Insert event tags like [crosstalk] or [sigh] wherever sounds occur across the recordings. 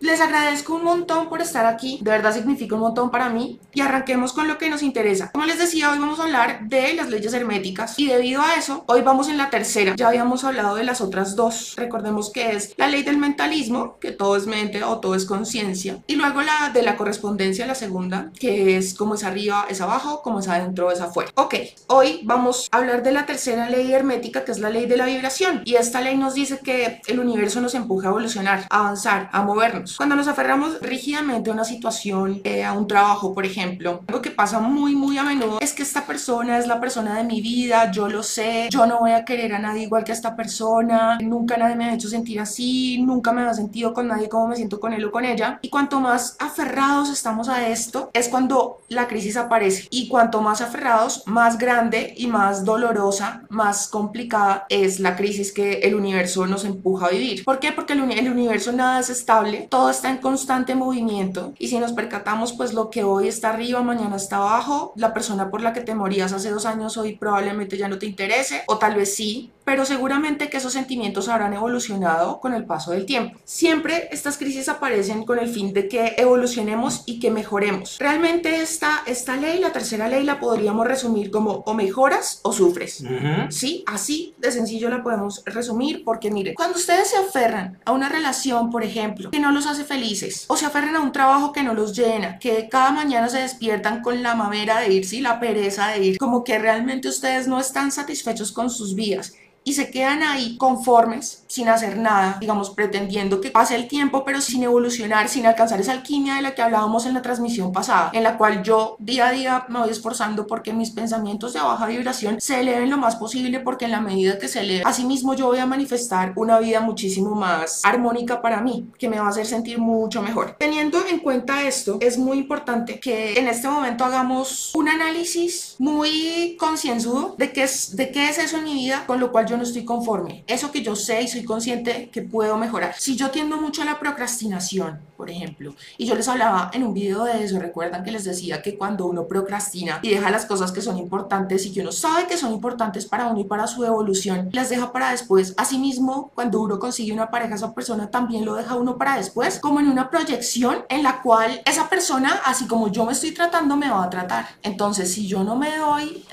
Les agradezco un montón por estar aquí, de verdad significa un montón para mí y arranquemos con lo que nos interesa. Como les decía, hoy vamos a hablar de las leyes herméticas y debido a eso, hoy vamos en la tercera. Ya habíamos hablado de las otras dos. Recordemos que es la ley del mentalismo, que todo es mente o todo es conciencia, y luego la de la correspondencia, la segunda, que es como es arriba es abajo, como es adentro es afuera. Ok, hoy vamos a hablar de la tercera ley hermética, que es la ley de la vibración, y esta ley nos dice que el universo nos empuja a evolucionar, a avanzar, a movernos cuando nos aferramos rígidamente a una situación, eh, a un trabajo, por ejemplo, algo que pasa muy, muy a menudo es que esta persona es la persona de mi vida, yo lo sé, yo no voy a querer a nadie igual que a esta persona, nunca nadie me ha hecho sentir así, nunca me ha sentido con nadie como me siento con él o con ella. Y cuanto más aferrados estamos a esto, es cuando la crisis aparece. Y cuanto más aferrados, más grande y más dolorosa, más complicada es la crisis que el universo nos empuja a vivir. ¿Por qué? Porque el, el universo nada es estable, todo está en constante movimiento y si nos percatamos pues lo que hoy está arriba mañana está abajo la persona por la que te morías hace dos años hoy probablemente ya no te interese o tal vez sí pero seguramente que esos sentimientos habrán evolucionado con el paso del tiempo. Siempre estas crisis aparecen con el fin de que evolucionemos y que mejoremos. Realmente esta, esta ley, la tercera ley, la podríamos resumir como o mejoras o sufres. Sí, así de sencillo la podemos resumir porque mire, cuando ustedes se aferran a una relación, por ejemplo, que no los hace felices, o se aferran a un trabajo que no los llena, que cada mañana se despiertan con la mamera de irse y la pereza de ir, como que realmente ustedes no están satisfechos con sus vidas y se quedan ahí conformes, sin hacer nada, digamos, pretendiendo que pase el tiempo, pero sin evolucionar, sin alcanzar esa alquimia de la que hablábamos en la transmisión pasada, en la cual yo día a día me voy esforzando porque mis pensamientos de baja vibración se eleven lo más posible, porque en la medida que se eleven, asimismo yo voy a manifestar una vida muchísimo más armónica para mí, que me va a hacer sentir mucho mejor. Teniendo en cuenta esto, es muy importante que en este momento hagamos un análisis muy concienzudo de qué es, de qué es eso en mi vida, con lo cual yo no estoy conforme. Eso que yo sé y soy consciente que puedo mejorar. Si yo tiendo mucho a la procrastinación, por ejemplo, y yo les hablaba en un video de eso, recuerdan que les decía que cuando uno procrastina y deja las cosas que son importantes y que uno sabe que son importantes para uno y para su evolución, las deja para después. Asimismo, cuando uno consigue una pareja, esa persona también lo deja uno para después, como en una proyección en la cual esa persona, así como yo me estoy tratando, me va a tratar. Entonces, si yo no me doy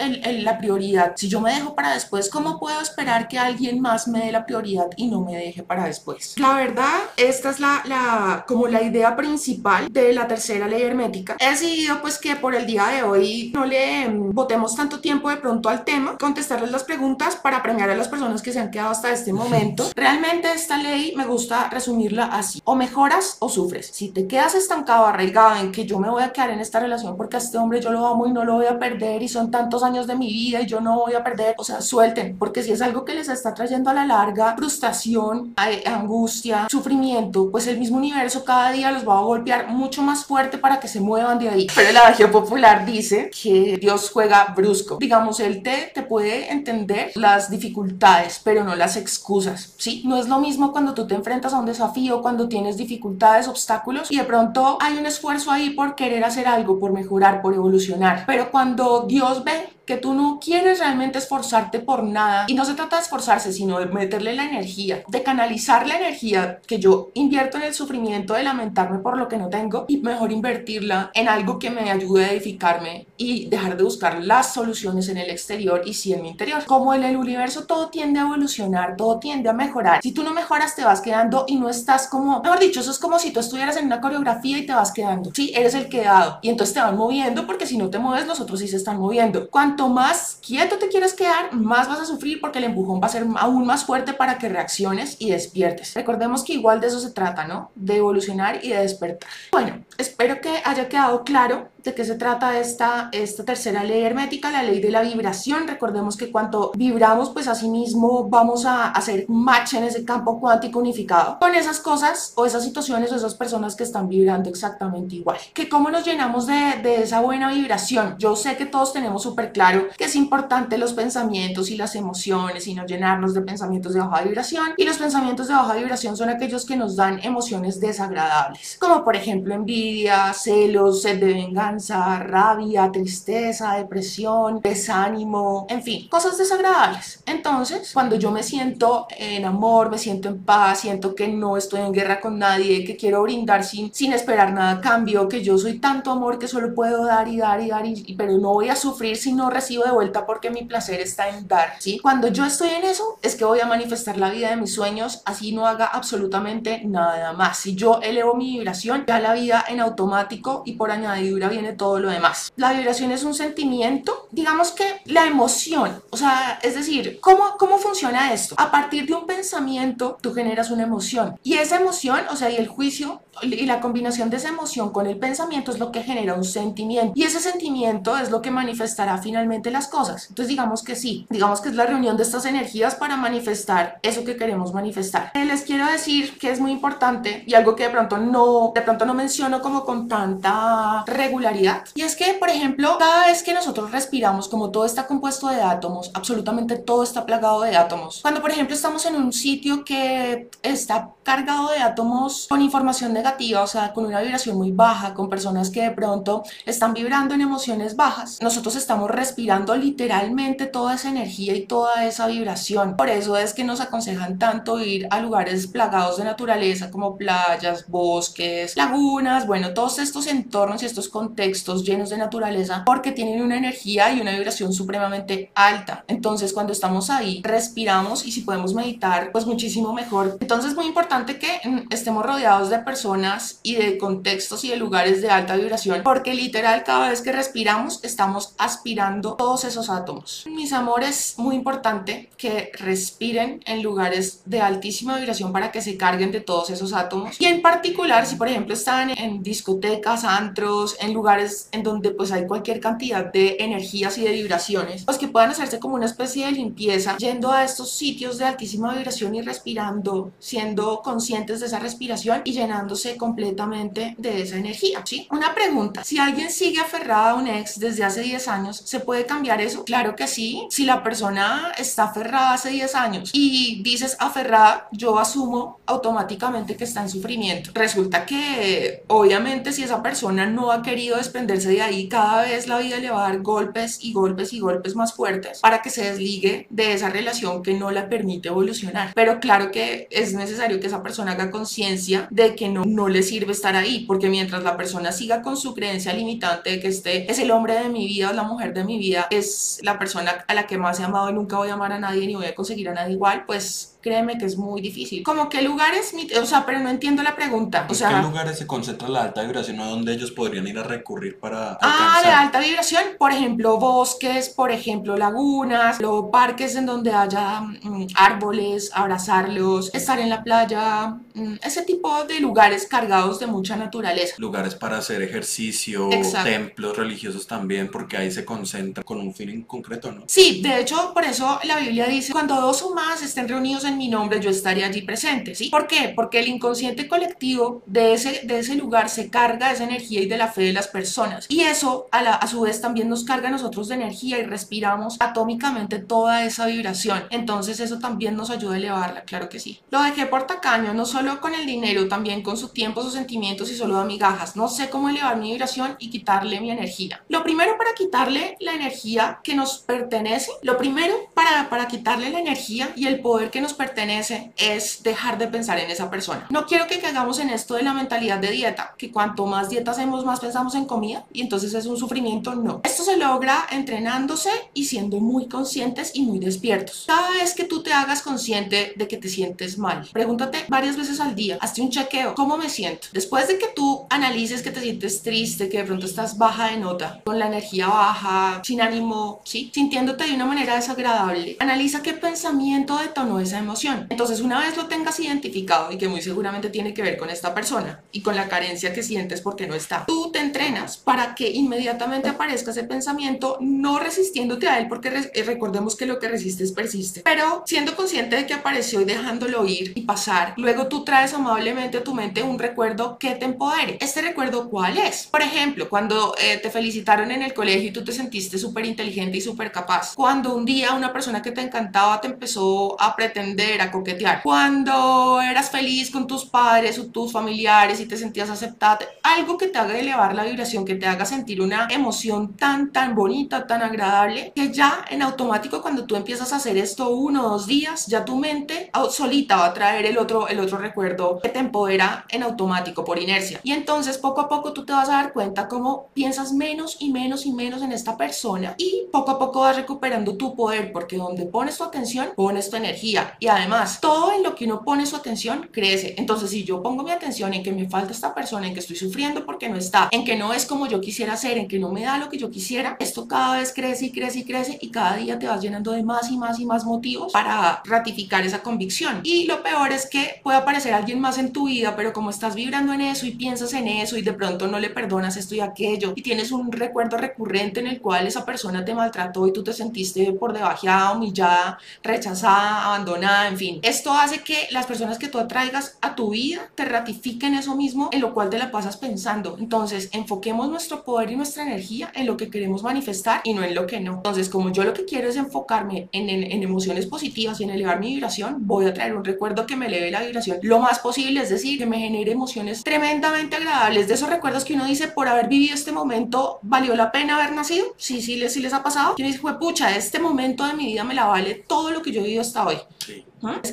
la prioridad, si yo me dejo para después, ¿cómo puedo esperar? Que alguien más me dé la prioridad y no me deje para después. La verdad, esta es la, la como la idea principal de la tercera ley hermética. He decidido pues que por el día de hoy no le botemos tanto tiempo de pronto al tema, contestarles las preguntas para premiar a las personas que se han quedado hasta este momento. [laughs] Realmente esta ley me gusta resumirla así, o mejoras o sufres. Si te quedas estancado, arraigado en que yo me voy a quedar en esta relación porque a este hombre yo lo amo y no lo voy a perder y son tantos años de mi vida y yo no voy a perder, o sea, suelten, porque si es algo que les está trayendo a la larga frustración, angustia, sufrimiento, pues el mismo universo cada día los va a golpear mucho más fuerte para que se muevan de ahí. Pero el adagio popular dice que Dios juega brusco. Digamos, Él te, te puede entender las dificultades, pero no las excusas, ¿sí? No es lo mismo cuando tú te enfrentas a un desafío, cuando tienes dificultades, obstáculos y de pronto hay un esfuerzo ahí por querer hacer algo, por mejorar, por evolucionar. Pero cuando Dios ve que tú no quieres realmente esforzarte por nada. Y no se trata de esforzarse, sino de meterle la energía, de canalizar la energía que yo invierto en el sufrimiento de lamentarme por lo que no tengo y mejor invertirla en algo que me ayude a edificarme y dejar de buscar las soluciones en el exterior y sí en mi interior. Como en el universo todo tiende a evolucionar, todo tiende a mejorar. Si tú no mejoras, te vas quedando y no estás como, mejor dicho, eso es como si tú estuvieras en una coreografía y te vas quedando. Sí, eres el quedado y entonces te van moviendo porque si no te mueves, los otros sí se están moviendo. Cuando cuanto más quieto te quieres quedar, más vas a sufrir porque el empujón va a ser aún más fuerte para que reacciones y despiertes. Recordemos que igual de eso se trata, ¿no? De evolucionar y de despertar. Bueno, espero que haya quedado claro de qué se trata esta, esta tercera ley hermética, la ley de la vibración. Recordemos que cuando vibramos, pues asimismo vamos a hacer match en ese campo cuántico unificado con esas cosas o esas situaciones o esas personas que están vibrando exactamente igual. Que cómo nos llenamos de, de esa buena vibración. Yo sé que todos tenemos súper claro claro que es importante los pensamientos y las emociones y no llenarnos de pensamientos de baja vibración. Y los pensamientos de baja vibración son aquellos que nos dan emociones desagradables, como por ejemplo envidia, celos, sed de venganza, rabia, tristeza, depresión, desánimo, en fin, cosas desagradables. Entonces, cuando yo me siento en amor, me siento en paz, siento que no estoy en guerra con nadie, que quiero brindar sin, sin esperar nada a cambio, que yo soy tanto amor que solo puedo dar y dar y dar, y, pero no voy a sufrir si no recibo de vuelta porque mi placer está en dar, ¿sí? Cuando yo estoy en eso, es que voy a manifestar la vida de mis sueños, así no haga absolutamente nada más. Si yo elevo mi vibración, ya la vida en automático y por añadidura viene todo lo demás. La vibración es un sentimiento, digamos que la emoción, o sea, es decir, ¿cómo, cómo funciona esto? A partir de un pensamiento, tú generas una emoción y esa emoción, o sea, y el juicio y la combinación de esa emoción con el pensamiento es lo que genera un sentimiento y ese sentimiento es lo que manifestará finalmente las cosas. Entonces digamos que sí, digamos que es la reunión de estas energías para manifestar eso que queremos manifestar. Eh, les quiero decir que es muy importante y algo que de pronto no, de pronto no menciono como con tanta regularidad y es que, por ejemplo, cada vez que nosotros respiramos, como todo está compuesto de átomos, absolutamente todo está plagado de átomos. Cuando, por ejemplo, estamos en un sitio que está cargado de átomos con información negativa, o sea, con una vibración muy baja, con personas que de pronto están vibrando en emociones bajas, nosotros estamos respirando literalmente toda esa energía y toda esa vibración. Por eso es que nos aconsejan tanto ir a lugares plagados de naturaleza como playas, bosques, lagunas, bueno, todos estos entornos y estos contextos llenos de naturaleza porque tienen una energía y una vibración supremamente alta. Entonces, cuando estamos ahí, respiramos y si podemos meditar, pues muchísimo mejor. Entonces, es muy importante que mm, estemos rodeados de personas y de contextos y de lugares de alta vibración, porque literal cada vez que respiramos estamos aspirando todos esos átomos. Mis amores, muy importante que respiren en lugares de altísima vibración para que se carguen de todos esos átomos. Y en particular, si por ejemplo están en discotecas, antros, en lugares en donde pues hay cualquier cantidad de energías y de vibraciones, pues que puedan hacerse como una especie de limpieza yendo a estos sitios de altísima vibración y respirando, siendo conscientes de esa respiración y llenándose completamente de esa energía, ¿sí? Una pregunta, si alguien sigue aferrada a un ex desde hace 10 años, ¿se puede cambiar eso? Claro que sí. Si la persona está aferrada hace 10 años y dices aferrada, yo asumo automáticamente que está en sufrimiento. Resulta que obviamente si esa persona no ha querido desprenderse de ahí, cada vez la vida le va a dar golpes y golpes y golpes más fuertes para que se desligue de esa relación que no la permite evolucionar. Pero claro que es necesario que esa persona haga conciencia de que no, no le sirve estar ahí, porque mientras la persona siga con su creencia limitante de que este es el hombre de mi vida o la mujer de mi vida, es la persona a la que más he amado y nunca voy a amar a nadie ni voy a conseguir a nadie igual, pues créeme que es muy difícil. Como qué lugares, o sea, pero no entiendo la pregunta. O sea, ¿En qué lugares se concentra la alta vibración o dónde ellos podrían ir a recurrir para Ah, de alta vibración, por ejemplo, bosques, por ejemplo, lagunas, o parques en donde haya mm, árboles, abrazarlos, estar en la playa, mm, ese tipo de lugares cargados de mucha naturaleza. Lugares para hacer ejercicio, templos religiosos también, porque ahí se concentra con un fin en concreto, ¿no? Sí, de hecho, por eso la Biblia dice, cuando dos o más estén reunidos en mi nombre, yo estaría allí presente, ¿sí? ¿Por qué? Porque el inconsciente colectivo de ese, de ese lugar se carga de esa energía y de la fe de las personas. Y eso a, la, a su vez también nos carga a nosotros de energía y respiramos atómicamente toda esa vibración. Entonces eso también nos ayuda a elevarla, claro que sí. Lo dejé por tacaño, no solo con el dinero, también con su tiempo, sus sentimientos y solo de migajas. No sé cómo elevar mi vibración y quitarle mi energía. Lo primero para quitarle la energía que nos pertenece, lo primero para, para quitarle la energía y el poder que nos pertenece pertenece es dejar de pensar en esa persona. No quiero que caigamos en esto de la mentalidad de dieta, que cuanto más dieta hacemos, más pensamos en comida y entonces es un sufrimiento. No. Esto se logra entrenándose y siendo muy conscientes y muy despiertos. Cada vez que tú te hagas consciente de que te sientes mal, pregúntate varias veces al día, hazte un chequeo, ¿cómo me siento? Después de que tú analices que te sientes triste, que de pronto estás baja de nota, con la energía baja, sin ánimo, ¿sí? Sintiéndote de una manera desagradable, analiza qué pensamiento detonó esa emoción emoción. Entonces, una vez lo tengas identificado y que muy seguramente tiene que ver con esta persona y con la carencia que sientes porque no está, tú te entrenas para que inmediatamente aparezca ese pensamiento, no resistiéndote a él, porque eh, recordemos que lo que resistes persiste, pero siendo consciente de que apareció y dejándolo ir y pasar, luego tú traes amablemente a tu mente un recuerdo que te empodere. ¿Este recuerdo cuál es? Por ejemplo, cuando eh, te felicitaron en el colegio y tú te sentiste súper inteligente y súper capaz. Cuando un día una persona que te encantaba te empezó a pretender, a coquetear. Cuando eras feliz con tus padres o tus familiares y te sentías aceptada. Algo que te haga elevar la vibración, que te haga sentir una emoción tan, tan bonita, tan agradable, que ya en automático cuando tú empiezas a hacer esto uno o dos días, ya tu mente solita va a traer el otro, el otro recuerdo que te empodera en automático por inercia. Y entonces poco a poco tú te vas a dar cuenta cómo piensas menos y menos y menos en esta persona y poco a poco vas recuperando tu poder porque donde pones tu atención, pones tu energía y además todo en lo que uno pone su atención crece. Entonces si yo pongo mi atención en que me falta esta persona, en que estoy sufriendo porque no está, en que no es como yo quisiera ser, en que no me da lo que yo quisiera, esto cada vez crece y crece y crece y cada día te vas llenando de más y más y más motivos para ratificar esa convicción. Y lo peor es que puede aparecer alguien más en tu vida, pero como estás vibrando en eso y piensas en eso y de pronto no le perdonas esto y aquello y tienes un recuerdo recurrente en el cual esa persona te maltrató y tú te sentiste por debajeada, humillada, rechazada, abandonada, en fin. Esto hace que las personas que tú atraigas a tu vida te ratifiquen eso mismo en lo cual te la pasas pensando. Entonces, enfoquemos nuestro poder y nuestra energía en lo que queremos manifestar y no en lo que no. Entonces, como yo lo que quiero es enfocarme en, en, emociones positivas y en elevar mi vibración, voy a traer un recuerdo que me eleve la vibración lo más posible, es decir, que me genere emociones tremendamente agradables, de esos recuerdos que uno dice, por haber vivido este momento, ¿valió la pena haber nacido? Sí, sí, sí les ha pasado. Quien dice, fue pucha, este momento de mi vida me la vale todo lo que yo he vivido hasta hoy. Sí.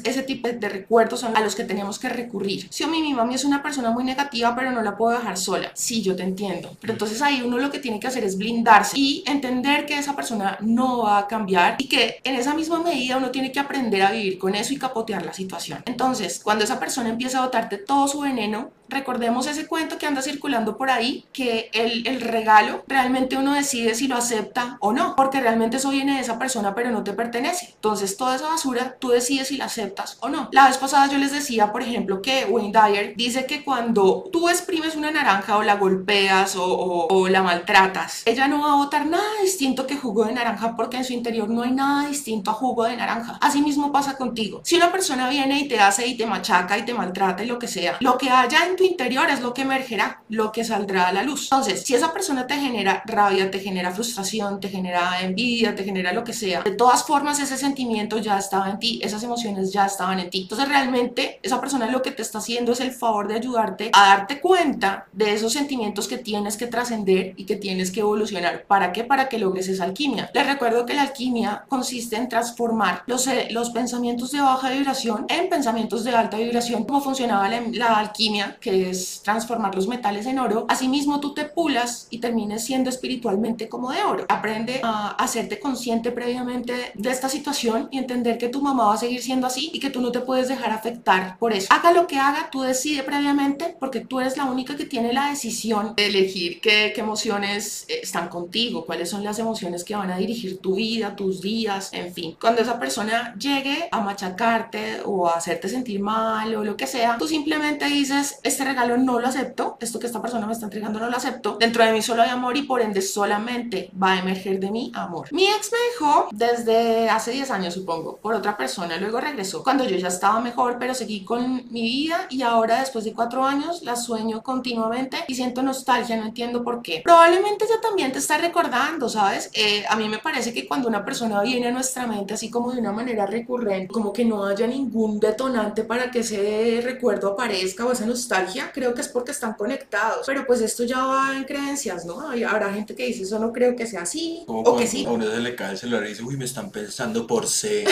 Ese tipo de recuerdos son a los que tenemos que recurrir. Si a mí mi mami es una persona muy negativa, pero no la puedo dejar sola. Sí, yo te entiendo. Pero entonces ahí uno lo que tiene que hacer es blindarse y entender que esa persona no va a cambiar y que en esa misma medida uno tiene que aprender a vivir con eso y capotear la situación. Entonces, cuando esa persona empieza a botarte todo su veneno, recordemos ese cuento que anda circulando por ahí, que el, el, regalo realmente uno decide si lo acepta o no, porque realmente eso viene de esa persona, pero no te pertenece. Entonces, toda esa basura tú decides si la aceptas o no. La vez pasada yo les decía, por ejemplo, que Wayne Dyer dice que cuando tú exprimes una naranja o la golpeas o, o, la maltratas, ella no va a botar nada distinto que jugo de naranja porque en su interior no hay nada distinto a jugo de naranja. Así mismo pasa contigo. Si una persona viene y te hace y te machaca y te maltrata y lo que sea, lo que haya en tu interior es lo que emergerá, lo que saldrá a la luz. Entonces, si esa persona te genera rabia, te genera frustración, te genera envidia, te genera lo que sea, de todas formas ese sentimiento ya estaba en ti, esas emociones ya estaban en ti. Entonces, realmente esa persona lo que te está haciendo es el favor de ayudarte a darte cuenta de esos sentimientos que tienes que trascender y que tienes que evolucionar. ¿Para qué? Para que logres esa alquimia. Les recuerdo que la alquimia consiste en transformar los, eh, los pensamientos de baja vibración en pensamientos de alta vibración. ¿Cómo funcionaba la, la alquimia? Que es transformar los metales en oro, asimismo tú te pulas y termines siendo espiritualmente como de oro. Aprende a hacerte consciente previamente de esta situación y entender que tu mamá va a seguir siendo así y que tú no te puedes dejar afectar por eso. Haga lo que haga, tú decide previamente porque tú eres la única que tiene la decisión de elegir qué, qué emociones eh, están contigo, cuáles son las emociones que van a dirigir tu vida, tus días, en fin. Cuando esa persona llegue a machacarte o a hacerte sentir mal o lo que sea, tú simplemente dices, este regalo no lo acepto, esto que esta persona me está entregando no lo acepto, dentro de mí solo hay amor y por ende solamente va a emerger de mí amor. Mi ex me dejó desde hace 10 años supongo, por otra persona, luego regresó cuando yo ya estaba mejor, pero seguí con mi vida y ahora después de 4 años la sueño continuamente y siento nostalgia, no entiendo por qué. Probablemente ella también te está recordando, ¿sabes? Eh, a mí me parece que cuando una persona viene a nuestra mente así como de una manera recurrente, como que no haya ningún detonante para que ese recuerdo aparezca o esa nostalgia, creo que es porque están conectados. Pero pues esto ya va en creencias, ¿no? habrá gente que dice, eso no creo que sea así. o que sí. A uno se le cae el celular y dice, uy, me están pensando por C.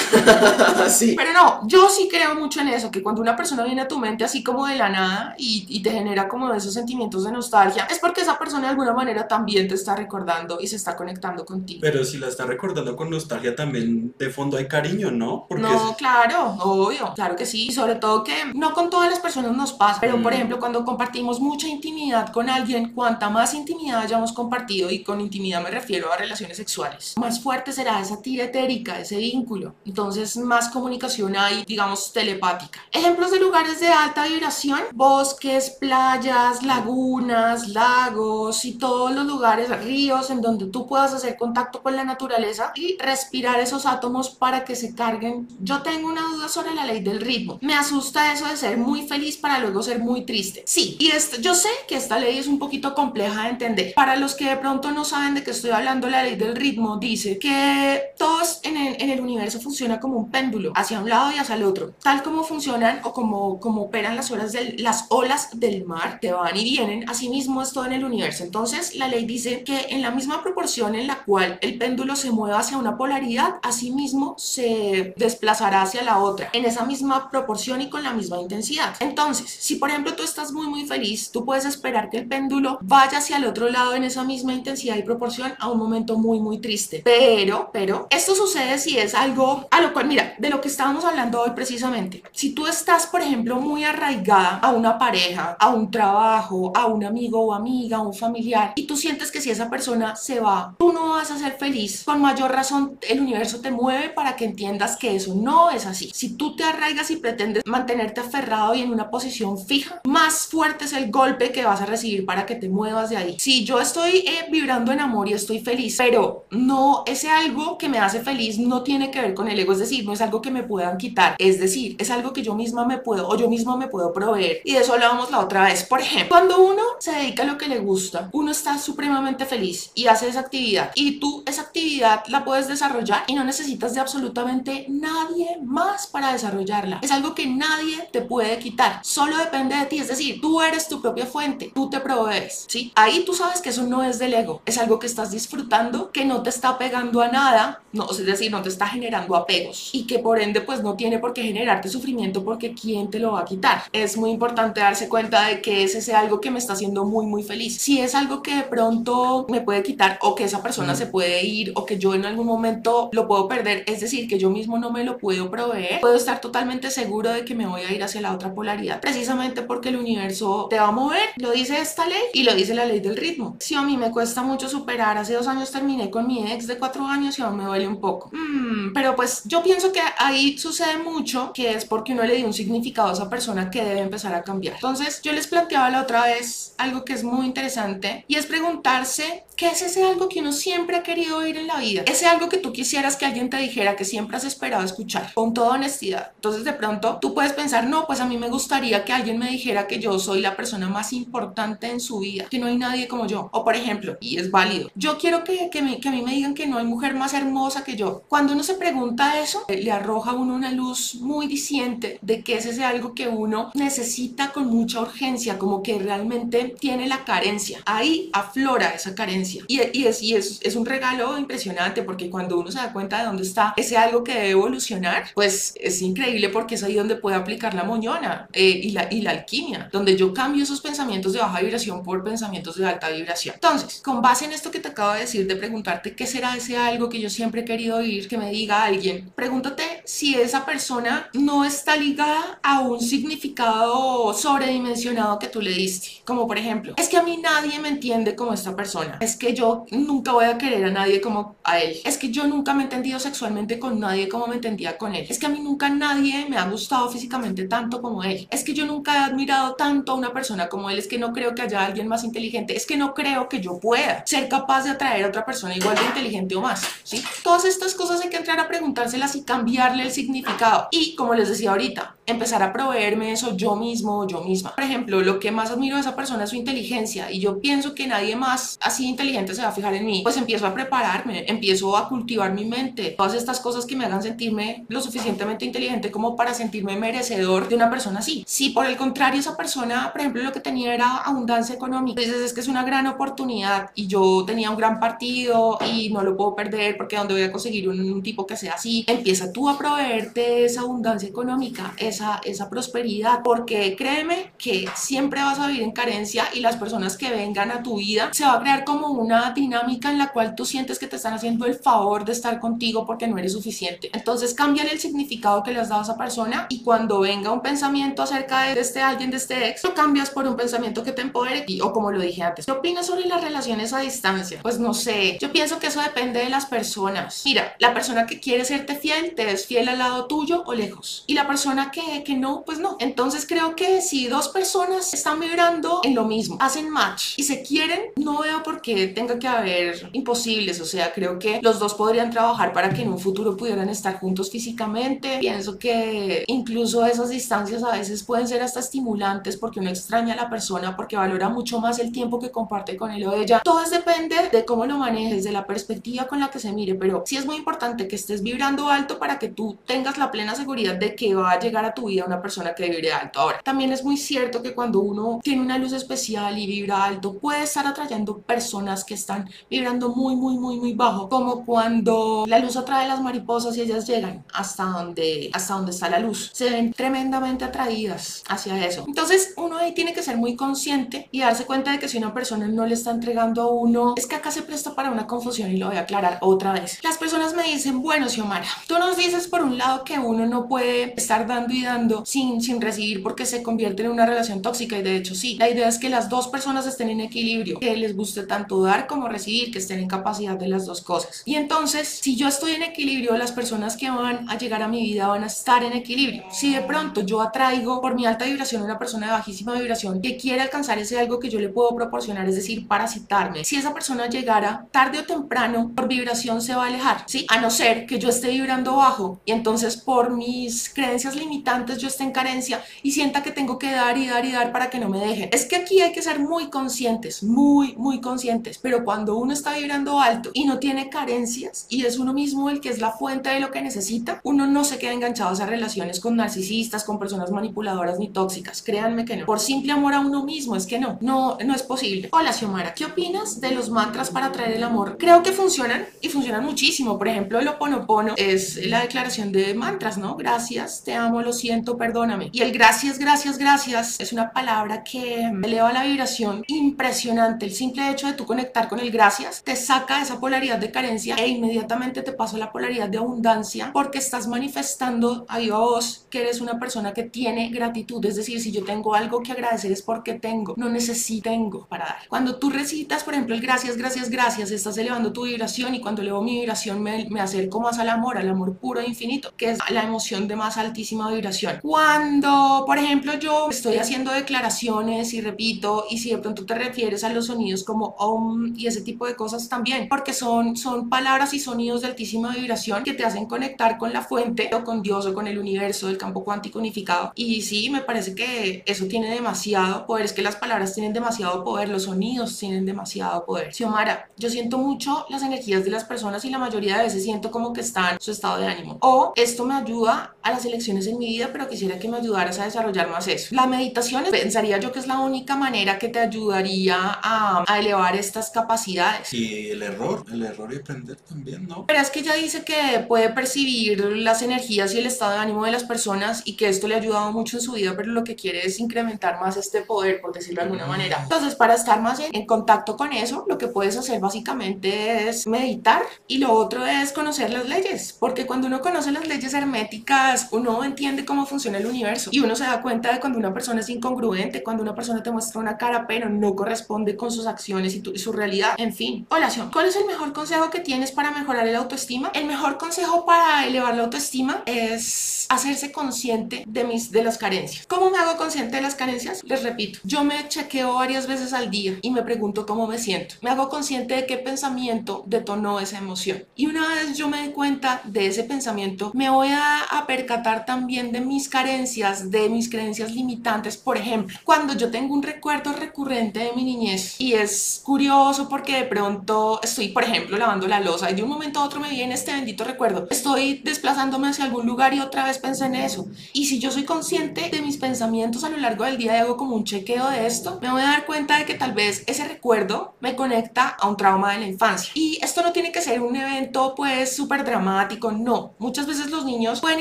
[laughs] sí. Pero no, yo sí creo mucho en eso, que cuando una persona viene a tu mente así como de la nada y, y te genera como esos sentimientos de nostalgia, es porque esa persona de alguna manera también te está recordando y se está conectando contigo. Pero si la está recordando con nostalgia, también de fondo hay cariño, ¿no? Porque no, claro, obvio, claro que sí. Y sobre todo que no con todas las personas nos pasa, pero por ejemplo, ejemplo, cuando compartimos mucha intimidad con alguien, cuanta más intimidad hayamos compartido, y con intimidad me refiero a relaciones sexuales, más fuerte será esa tira etérica, ese vínculo. Entonces, más comunicación hay, digamos, telepática. Ejemplos de lugares de alta vibración, bosques, playas, lagunas, lagos y todos los lugares, ríos en donde tú puedas hacer contacto con la naturaleza y respirar esos átomos para que se carguen. Yo tengo una duda sobre la ley del ritmo. Me asusta eso de ser muy feliz para luego ser muy triste. Sí, y esto, yo sé que esta ley es un poquito compleja de entender. Para los que de pronto no saben de qué estoy hablando, la ley del ritmo dice que todos en el, en el universo funciona como un péndulo, hacia un lado y hacia el otro. Tal como funcionan o como, como operan las, horas del, las olas del mar, que van y vienen, así mismo es todo en el universo. Entonces, la ley dice que en la misma proporción en la cual el péndulo se mueve hacia una polaridad, así mismo se desplazará hacia la otra, en esa misma proporción y con la misma intensidad. Entonces, si por ejemplo tú estás muy muy feliz, tú puedes esperar que el péndulo vaya hacia el otro lado en esa misma intensidad y proporción a un momento muy muy triste. Pero, pero, esto sucede si es algo a lo cual, mira, de lo que estábamos hablando hoy precisamente. Si tú estás, por ejemplo, muy arraigada a una pareja, a un trabajo, a un amigo o amiga, a un familiar, y tú sientes que si esa persona se va, tú no vas a ser feliz, con mayor razón el universo te mueve para que entiendas que eso no es así. Si tú te arraigas y pretendes mantenerte aferrado y en una posición fija, más fuerte es el golpe que vas a recibir para que te muevas de ahí. Si yo estoy eh, vibrando en amor y estoy feliz, pero no ese algo que me hace feliz no tiene que ver con el ego, es decir, no es algo que me puedan quitar, es decir, es algo que yo misma me puedo o yo mismo me puedo proveer. Y de eso hablábamos la otra vez. Por ejemplo, cuando uno se dedica a lo que le gusta, uno está supremamente feliz y hace esa actividad y tú esa actividad la puedes desarrollar y no necesitas de absolutamente nadie más para desarrollarla. Es algo que nadie te puede quitar, solo depende de ti, es decir, tú eres tu propia fuente, tú te provees, ¿sí? Ahí tú sabes que eso no es del ego, es algo que estás disfrutando, que no te está pegando a nada, no, es decir, no te está generando apegos y que por ende pues no tiene por qué generarte sufrimiento porque quién te lo va a quitar. Es muy importante darse cuenta de que ese sea algo que me está haciendo muy muy feliz. Si es algo que de pronto me puede quitar o que esa persona se puede ir o que yo en algún momento lo puedo perder, es decir, que yo mismo no me lo puedo proveer, puedo estar totalmente seguro de que me voy a ir hacia la otra polaridad, precisamente porque el universo te va a mover, lo dice esta ley y lo dice la ley del ritmo. Si a mí me cuesta mucho superar, hace dos años terminé con mi ex de cuatro años y aún me duele un poco. Mm, pero pues yo pienso que ahí sucede mucho, que es porque uno le dio un significado a esa persona que debe empezar a cambiar. Entonces yo les planteaba la otra vez algo que es muy interesante y es preguntarse qué es ese algo que uno siempre ha querido oír en la vida. Ese algo que tú quisieras que alguien te dijera que siempre has esperado escuchar, con toda honestidad. Entonces de pronto tú puedes pensar, no, pues a mí me gustaría que alguien me dijera que yo soy la persona más importante en su vida, que no hay nadie como yo. O por ejemplo, y es válido, yo quiero que, que, me, que a mí me digan que no hay mujer más hermosa que yo. Cuando uno se pregunta eso, le arroja a uno una luz muy diciente de que ese es algo que uno necesita con mucha urgencia, como que realmente tiene la carencia. Ahí aflora esa carencia. Y, y, es, y es, es un regalo impresionante porque cuando uno se da cuenta de dónde está ese algo que debe evolucionar, pues es increíble porque es ahí donde puede aplicar la moñona eh, y, la, y la alquimia, donde yo cambio esos pensamientos de baja vibración por pensamientos de alta vibración. Entonces, con base en esto que te acabo de decir, de preguntarte qué será ese algo que yo siempre he querido oír, que me diga alguien, pregúntate si esa persona no está ligada a un significado sobredimensionado que tú le diste. Como por ejemplo, es que a mí nadie me entiende como esta persona. Es que yo nunca voy a querer a nadie como a él. Es que yo nunca me he entendido sexualmente con nadie como me entendía con él. Es que a mí nunca nadie me ha gustado físicamente tanto como él. Es que yo nunca he admirado tanto a una persona como él. Es que no creo que haya alguien más inteligente. Es que no creo que yo pueda ser capaz de atraer a otra persona igual de inteligente o más. ¿sí? Todas estas cosas hay que entrar a preguntárselas y cambiarle el significado. Y como les decía ahorita, empezar a proveerme eso yo mismo o yo misma. Por ejemplo, lo que más admiro de esa persona es su inteligencia y yo pienso que nadie más así inteligente se va a fijar en mí. Pues empiezo a prepararme, empiezo a cultivar mi mente, todas estas cosas que me hagan sentirme lo suficientemente inteligente como para sentirme merecedor de una persona así. Si por el contrario esa persona, por ejemplo, lo que tenía era abundancia económica, dices es que es una gran oportunidad y yo tenía un gran partido y no lo puedo perder porque donde voy a conseguir un, un tipo que sea así, empieza tú a proveerte esa abundancia económica, esa, esa prosperidad, porque créeme que siempre vas a vivir en carencia y las personas que vengan a tu vida se va a crear como una dinámica en la cual tú sientes que te están haciendo el favor de estar contigo porque no eres suficiente. Entonces cambian el significado que le has dado a esa persona y cuando venga un pensamiento acerca de este alguien, de este ex, lo cambias por un pensamiento que te empodere y, o como lo dije antes. ¿Qué opinas sobre las relaciones a distancia? Pues no sé, yo pienso que eso depende de las personas. Mira, la persona que quiere serte fiel, te es fiel al lado tuyo o lejos. Y la persona que, que no, pues no. Entonces creo que si dos personas están vibrando en lo mismo, hacen match y se quieren, no veo por qué tenga que haber imposibles. O sea, creo que los dos podrían trabajar para que en un futuro pudieran estar juntos físicamente. Pienso que incluso esas distancias a veces pueden ser hasta estimulantes porque uno extraña a la persona porque valora mucho más el tiempo que comparte con él o ella. Todo depende de cómo lo manejes, de la perspectiva con la que se mire, pero sí es muy importante que estés vibrando alto para que tú tengas la plena seguridad de que va a llegar a tu vida una persona que vibre alto. Ahora, también es muy cierto que cuando uno tiene una luz especial y vibra alto, puede estar atrayendo personas que están vibrando muy, muy, muy, muy bajo, como cuando la luz atrae las mariposas y ellas llegan hasta donde, hasta donde está la luz. Se ven tremendamente atraídas hacia eso. Entonces, uno ahí tiene que ser muy consciente y darse cuenta de que si una persona no le está entregando a uno, es que acá se presta para una confusión y lo voy a aclarar otra vez. Las personas me dicen, bueno, Xiomara, tú nos dices por un lado que uno no puede estar dando y dando sin, sin recibir porque se convierte en una relación tóxica y de hecho sí. La idea es que las dos personas estén en equilibrio, que les guste tanto dar como recibir, que estén en capacidad de las dos cosas. Y entonces, si yo estoy en equilibrio, las personas que van a llegar a mi vida van a estar en equilibrio. Si de pronto yo atraigo por mi alta vibración a una persona de bajísima vibración que quiere alcanzar ese algo que yo le puedo proporcionar, es decir, parasitarme, si esa persona llegara tarde o temprano por vibración se va a alejar, ¿sí? A no ser que yo esté vibrando bajo y entonces por mis creencias limitantes yo esté en carencia y sienta que tengo que dar y dar y dar para que no me dejen. Es que aquí hay que ser muy conscientes, muy, muy conscientes, pero cuando uno está vibrando alto y no tiene carencias y es uno mismo el que es la fuente de lo que necesita, uno no se queda enganchado a esas relaciones con narcisistas, con personas manipuladoras ni tóxicas. Créanme que no. Por simple amor a uno mismo, es que no, no, no es posible. Hola, Xiomara, ¿qué opinas de los mantras para atraer el amor? Creo que funcionan y funcionan muchísimo. Por ejemplo, el Oponopono es la declaración de mantras, ¿no? Gracias, te amo, lo siento, perdóname. Y el gracias, gracias, gracias es una palabra que eleva la vibración impresionante. El simple hecho de tú conectar con el gracias te saca esa polaridad de carencia e inmediatamente te pasa la polaridad de abundancia porque estás manifestando a Dios que eres una persona que tiene gratitud. Es decir, si yo tengo algo que agradecer es porque tengo, no necesito tengo para dar. Cuando tú recitas, por ejemplo, el gracias, gracias, gracias, estás elevando tu vibración y cuando elevo mi vibración me, me acerco más al amor, al amor puro e infinito, que es la emoción de más altísima vibración. Cuando, por ejemplo, yo estoy haciendo declaraciones y repito, y si de pronto te refieres a los sonidos como om y ese tipo de cosas también, porque son, son palabras y sonidos de altísima vibración que te hacen conectar con la fuente o con Dios o con el universo del campo cuántico unificado. Y sí, me parece que eso tiene demasiado poder, es que las palabras tienen demasiado poder, los sonidos tienen demasiado poder. Xiomara, yo siento mucho las energías de las personas y la mayoría de veces siento como que están en su estado de ánimo. O esto me ayuda a las elecciones en mi vida, pero quisiera que me ayudaras a desarrollar más eso. La meditación pensaría yo que es la única manera que te ayudaría a, a elevar estas capacidades. Y el error, el error y aprender también, ¿no? Pero es que ella dice que puede percibir las energías y el estado de ánimo de las personas y que esto le ha ayudado mucho en su vida, pero lo que quiere es incrementar más este poder, por decirlo de alguna manera. Entonces, para estar más en, en contacto con eso, lo que puedes hacer básicamente es meditar y lo otro es conocer las leyes, porque cuando uno conoce las leyes herméticas, uno entiende cómo funciona el universo y uno se da cuenta de cuando una persona es incongruente, cuando una persona te muestra una cara pero no corresponde con sus acciones y, su realidad. En fin, hola, ¿cuál es el mejor consejo que tienes para mejorar el autoestima? El mejor consejo para elevar la autoestima es hacerse consciente de mis de las carencias. ¿Cómo me hago consciente de las carencias? Les repito, yo me chequeo varias veces al día y me pregunto cómo me siento. Me hago consciente de qué pensamiento detonó esa emoción. Y una vez yo me doy cuenta de ese pensamiento, me voy a, a percatar también de mis carencias, de mis creencias limitantes. Por ejemplo, cuando yo tengo un recuerdo recurrente de mi niñez y es curioso porque de pronto estoy, por ejemplo, lavando la losa y de un momento a otro me viene este bendito recuerdo. Estoy desplazándome hacia algún lugar y otra vez pensé en eso. Y si yo soy consciente de mis pensamientos a lo largo del día y hago como un chequeo de esto, me voy a dar cuenta de que tal vez ese recuerdo me conecta a un trauma de la infancia. Y esto no tiene que ser un evento pues súper dramático, no. Muchas veces los niños pueden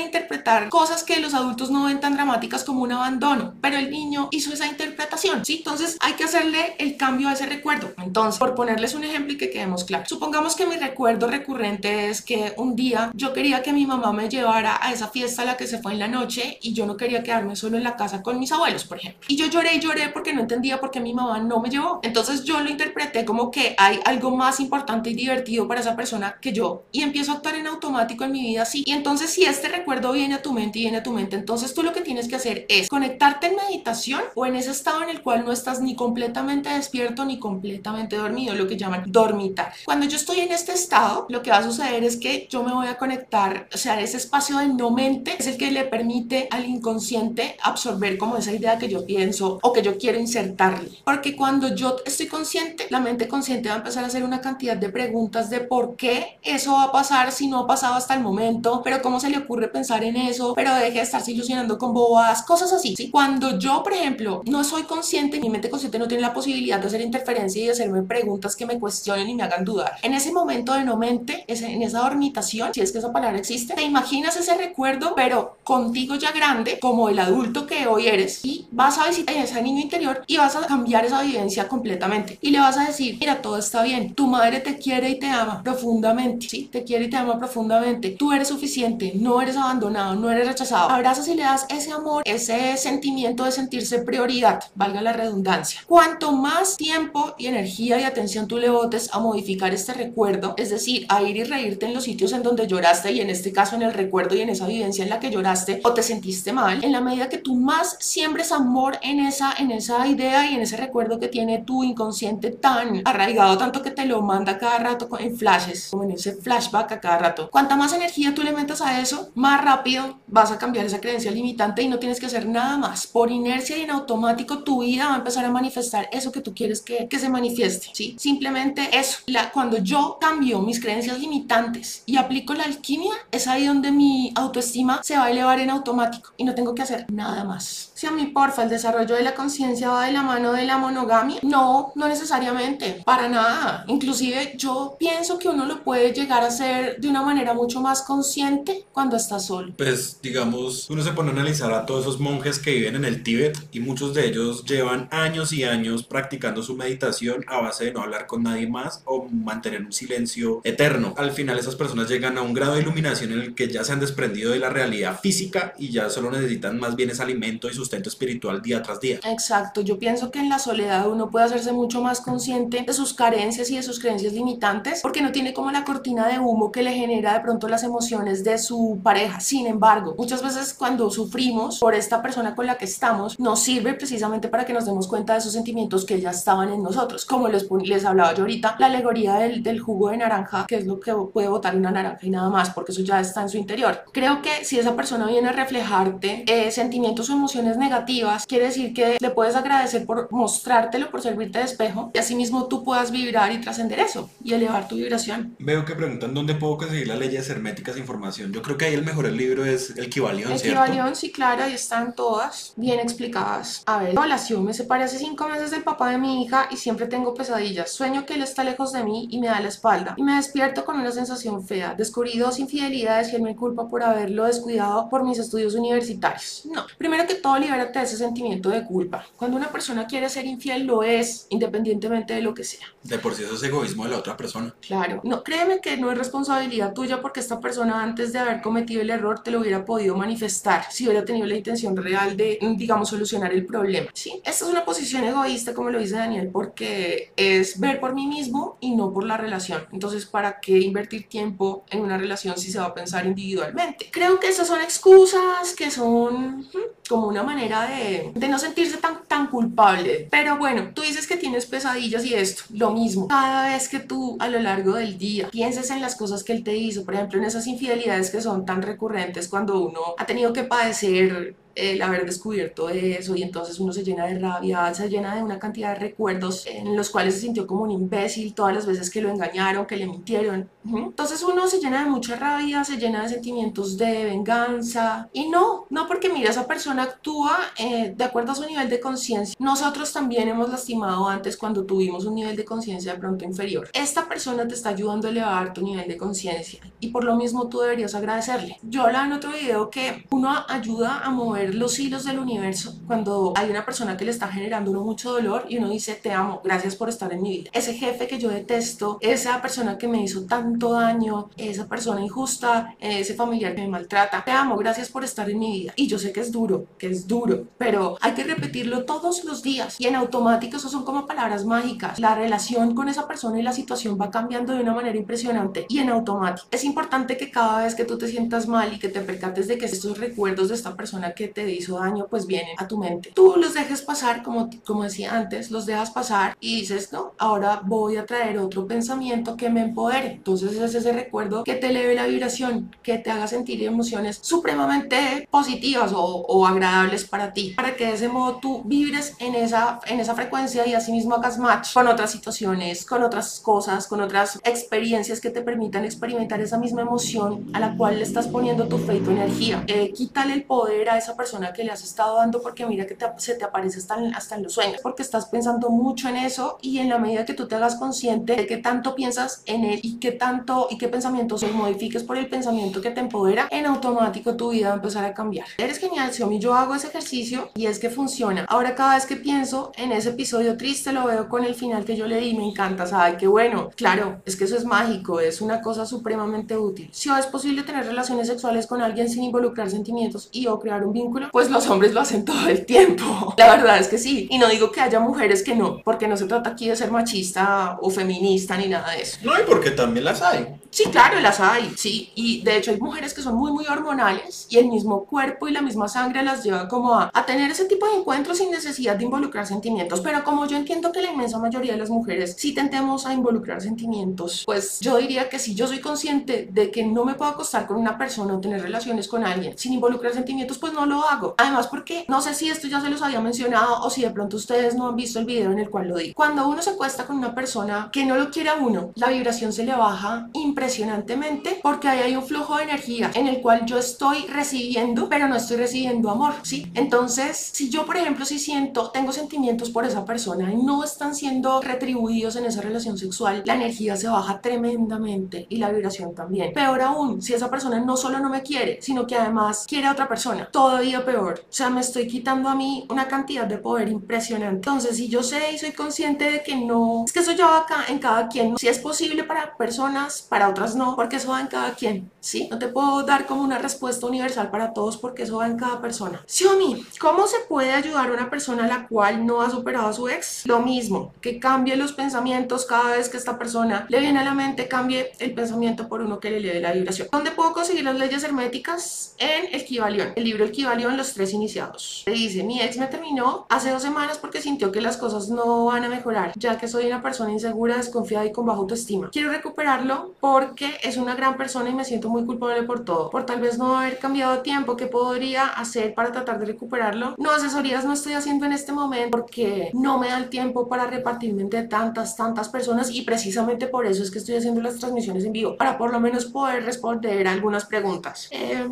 interpretar cosas que los los adultos no ven tan dramáticas como un abandono, pero el niño hizo esa interpretación, ¿sí? Entonces hay que hacerle el cambio a ese recuerdo. Entonces, por ponerles un ejemplo y que quedemos claros, supongamos que mi recuerdo recurrente es que un día yo quería que mi mamá me llevara a esa fiesta a la que se fue en la noche y yo no quería quedarme solo en la casa con mis abuelos, por ejemplo. Y yo lloré y lloré porque no entendía por qué mi mamá no me llevó. Entonces yo lo interpreté como que hay algo más importante y divertido para esa persona que yo y empiezo a actuar en automático en mi vida así. Y entonces si este recuerdo viene a tu mente y viene a tu mente, entonces tú lo que tienes que hacer es conectarte en meditación o en ese estado en el cual no estás ni completamente despierto ni completamente dormido, lo que llaman dormitar. Cuando yo estoy en este estado, lo que va a suceder es que yo me voy a conectar, o sea, ese espacio de no mente es el que le permite al inconsciente absorber como esa idea que yo pienso o que yo quiero insertarle. Porque cuando yo estoy consciente, la mente consciente va a empezar a hacer una cantidad de preguntas de por qué eso va a pasar si no ha pasado hasta el momento, pero cómo se le ocurre pensar en eso, pero deje de estarse ilusionando con bobas, cosas así. ¿sí? Cuando yo, por ejemplo, no soy consciente, mi mente consciente no tiene la posibilidad de hacer interferencia y de hacerme preguntas que me cuestionen y me hagan dudar. En ese momento de no mente, en esa dormitación, si es que esa palabra existe, te imaginas ese recuerdo, pero contigo ya grande, como el adulto que hoy eres, y vas a visitar ese niño interior y vas a cambiar esa vivencia completamente. Y le vas a decir, mira, todo está bien, tu madre te quiere y te ama profundamente, ¿sí? Te quiere y te ama profundamente, tú eres suficiente, no eres abandonado, no eres rechazado. Abrazas y le das ese amor, ese sentimiento de sentirse prioridad, valga la redundancia. Cuanto más tiempo y energía y atención tú le botes a modificar este recuerdo, es decir, a ir y reírte en los sitios en donde lloraste y en este caso en el recuerdo y en esa vivencia en la que lloraste o te sentiste mal, en la medida que tú más siembres amor en esa, en esa idea y en ese recuerdo que tiene tu inconsciente tan arraigado, tanto que te lo manda cada rato en flashes, como en ese flashback a cada rato. Cuanta más energía tú le metas a eso, más rápido vas a cambiar esa creencia limitante y no tienes que hacer nada más. Por inercia y en automático tu vida va a empezar a manifestar eso que tú quieres que, que se manifieste, ¿sí? Simplemente eso. La, cuando yo cambio mis creencias limitantes y aplico la alquimia, es ahí donde mi autoestima se va a elevar en automático y no tengo que hacer nada más. Si a mí, porfa, el desarrollo de la conciencia va de la mano de la monogamia, no, no necesariamente, para nada. Inclusive yo pienso que uno lo puede llegar a hacer de una manera mucho más consciente cuando está solo. Pues digamos, uno se pone a analizar a todos esos monjes que viven en el Tíbet y muchos de ellos llevan años y años practicando su meditación a base de no hablar con nadie más o mantener un silencio eterno. Al final esas personas llegan a un grado de iluminación en el que ya se han desprendido de la realidad física y ya solo necesitan más bien ese alimento y espiritual día tras día. Exacto, yo pienso que en la soledad uno puede hacerse mucho más consciente de sus carencias y de sus creencias limitantes porque no tiene como la cortina de humo que le genera de pronto las emociones de su pareja. Sin embargo, muchas veces cuando sufrimos por esta persona con la que estamos, nos sirve precisamente para que nos demos cuenta de esos sentimientos que ya estaban en nosotros. Como les, les hablaba yo ahorita, la alegoría del, del jugo de naranja, que es lo que puede botar una naranja y nada más, porque eso ya está en su interior. Creo que si esa persona viene a reflejarte eh, sentimientos o emociones negativas, quiere decir que le puedes agradecer por mostrártelo, por servirte de espejo, y asimismo tú puedas vibrar y trascender eso y elevar tu vibración. Veo que preguntan dónde puedo conseguir las leyes herméticas de información. Yo creo que ahí el mejor libro es el Kibalión, ¿cierto? El sí, claro, ahí están todas bien explicadas. A ver, hola, me separé hace cinco meses del papá de mi hija y siempre tengo pesadillas. Sueño que él está lejos de mí y me da la espalda. Y me despierto con una sensación fea. Descubrí dos infidelidades y él me culpa por haberlo descuidado por mis estudios universitarios. No, primero que todo, libérate de ese sentimiento de culpa. Cuando una persona quiere ser infiel, lo es, independientemente de lo que sea. De por sí eso es egoísmo de la otra persona. Claro, no, créeme que no es responsabilidad tuya porque esta persona antes de haber cometido el error te lo hubiera podido manifestar si hubiera tenido la intención real de, digamos, solucionar el problema. ¿sí? Esta es una posición egoísta, como lo dice Daniel, porque es ver por mí mismo y no por la relación. Entonces, ¿para qué invertir tiempo en una relación si se va a pensar individualmente? Creo que esas son excusas que son como una manera de, de no sentirse tan, tan culpable. Pero bueno, tú dices que tienes pesadillas y esto, lo mismo. Cada vez que tú a lo largo del día pienses en las cosas que él te hizo, por ejemplo, en esas infidelidades que son tan recurrentes cuando uno ha tenido que padecer el haber descubierto eso y entonces uno se llena de rabia, se llena de una cantidad de recuerdos en los cuales se sintió como un imbécil todas las veces que lo engañaron, que le mintieron. Entonces uno se llena de mucha rabia, se llena de sentimientos de venganza y no, no porque mira, esa persona actúa eh, de acuerdo a su nivel de conciencia. Nosotros también hemos lastimado antes cuando tuvimos un nivel de conciencia de pronto inferior. Esta persona te está ayudando a elevar tu nivel de conciencia y por lo mismo tú deberías agradecerle. Yo hablaba en otro video que uno ayuda a mover los hilos del universo cuando hay una persona que le está generando uno mucho dolor y uno dice te amo, gracias por estar en mi vida. Ese jefe que yo detesto, esa persona que me hizo tanto daño, esa persona injusta, ese familiar que me maltrata, te amo, gracias por estar en mi vida. Y yo sé que es duro, que es duro, pero hay que repetirlo todos los días y en automático eso son como palabras mágicas. La relación con esa persona y la situación va cambiando de una manera impresionante y en automático. Es importante que cada vez que tú te sientas mal y que te percates de que estos recuerdos de esta persona que te hizo daño pues vienen a tu mente, tú los dejes pasar como, como decía antes, los dejas pasar y dices, no, ahora voy a traer otro pensamiento que me empodere. Entonces es ese recuerdo que te eleve la vibración, que te haga sentir emociones supremamente positivas o, o agradables para ti, para que de ese modo tú vibres en esa, en esa frecuencia y asimismo hagas match con otras situaciones, con otras cosas, con otras experiencias que te permitan experimentar esa misma emoción a la cual le estás poniendo tu fe y tu energía. Eh, quítale el poder a esa persona que le has estado dando porque mira que se te aparece hasta en, hasta en los sueños, porque estás pensando mucho en eso y en la medida que tú te hagas consciente de qué tanto piensas en él y qué tanto y qué pensamientos modifiques por el pensamiento que te empodera, en automático tu vida va a empezar a cambiar. Eres genial, Xiaomi, yo hago ese ejercicio y es que funciona. Ahora cada vez que pienso en ese episodio triste lo veo con el final que yo le di, me encanta, ¿sabes? Qué bueno. Claro, es que eso es mágico, es una cosa supremamente útil. Si es posible tener relaciones sexuales con alguien sin involucrar sentimientos y o crear un vínculo, pues los hombres lo hacen todo el tiempo. [laughs] La verdad es que sí. Y no digo que haya mujeres que no, porque no se trata aquí de ser machista o feminista ni nada de eso. No, y porque también las hay. Sí, claro, las hay, sí. Y de hecho hay mujeres que son muy, muy hormonales y el mismo cuerpo y la misma sangre las lleva como a, a, tener ese tipo de encuentros sin necesidad de involucrar sentimientos. Pero como yo entiendo que la inmensa mayoría de las mujeres sí tentemos a involucrar sentimientos, pues yo diría que si yo soy consciente de que no me puedo acostar con una persona o tener relaciones con alguien sin involucrar sentimientos, pues no lo hago. Además, porque no sé si esto ya se los había mencionado o si de pronto ustedes no han visto el video en el cual lo digo. Cuando uno se acuesta con una persona que no lo quiere a uno, la vibración se le baja impresionantemente porque ahí hay un flujo de energía en el cual yo estoy recibiendo, pero no estoy recibiendo amor, ¿sí? Entonces, si yo, por ejemplo, si siento, tengo sentimientos por esa persona y no están siendo retribuidos en esa relación sexual, la energía se baja tremendamente y la vibración también. Peor aún, si esa persona no solo no me quiere, sino que además quiere a otra persona, todavía peor. O sea, me estoy quitando a mí una cantidad de poder impresionante. Entonces, si yo sé y soy consciente de que no, es que eso ya va acá en cada quien. Si es posible para personas, para otras no, porque eso va en cada quien, ¿sí? No te puedo dar como una respuesta universal para todos porque eso va en cada persona. Xiaomi, ¿cómo se puede ayudar a una persona a la cual no ha superado a su ex? Lo mismo, que cambie los pensamientos cada vez que esta persona le viene a la mente, cambie el pensamiento por uno que le eleve la vibración. ¿Dónde puedo conseguir las leyes herméticas? En el Kibalión, el libro El Kibalión, los tres iniciados. Le dice, mi ex me terminó hace dos semanas porque sintió que las cosas no van a mejorar, ya que soy una persona insegura, desconfiada y con baja autoestima. Quiero recuperarlo porque es una gran persona y me siento muy culpable por todo, por tal vez no haber cambiado a tiempo. ¿Qué podría hacer para tratar de recuperarlo? No, asesorías no estoy haciendo en este momento porque no me da el tiempo para repartirme entre tantas, tantas personas y precisamente por eso es que estoy haciendo las transmisiones en vivo, para por lo menos poder responder algunas preguntas. Eh,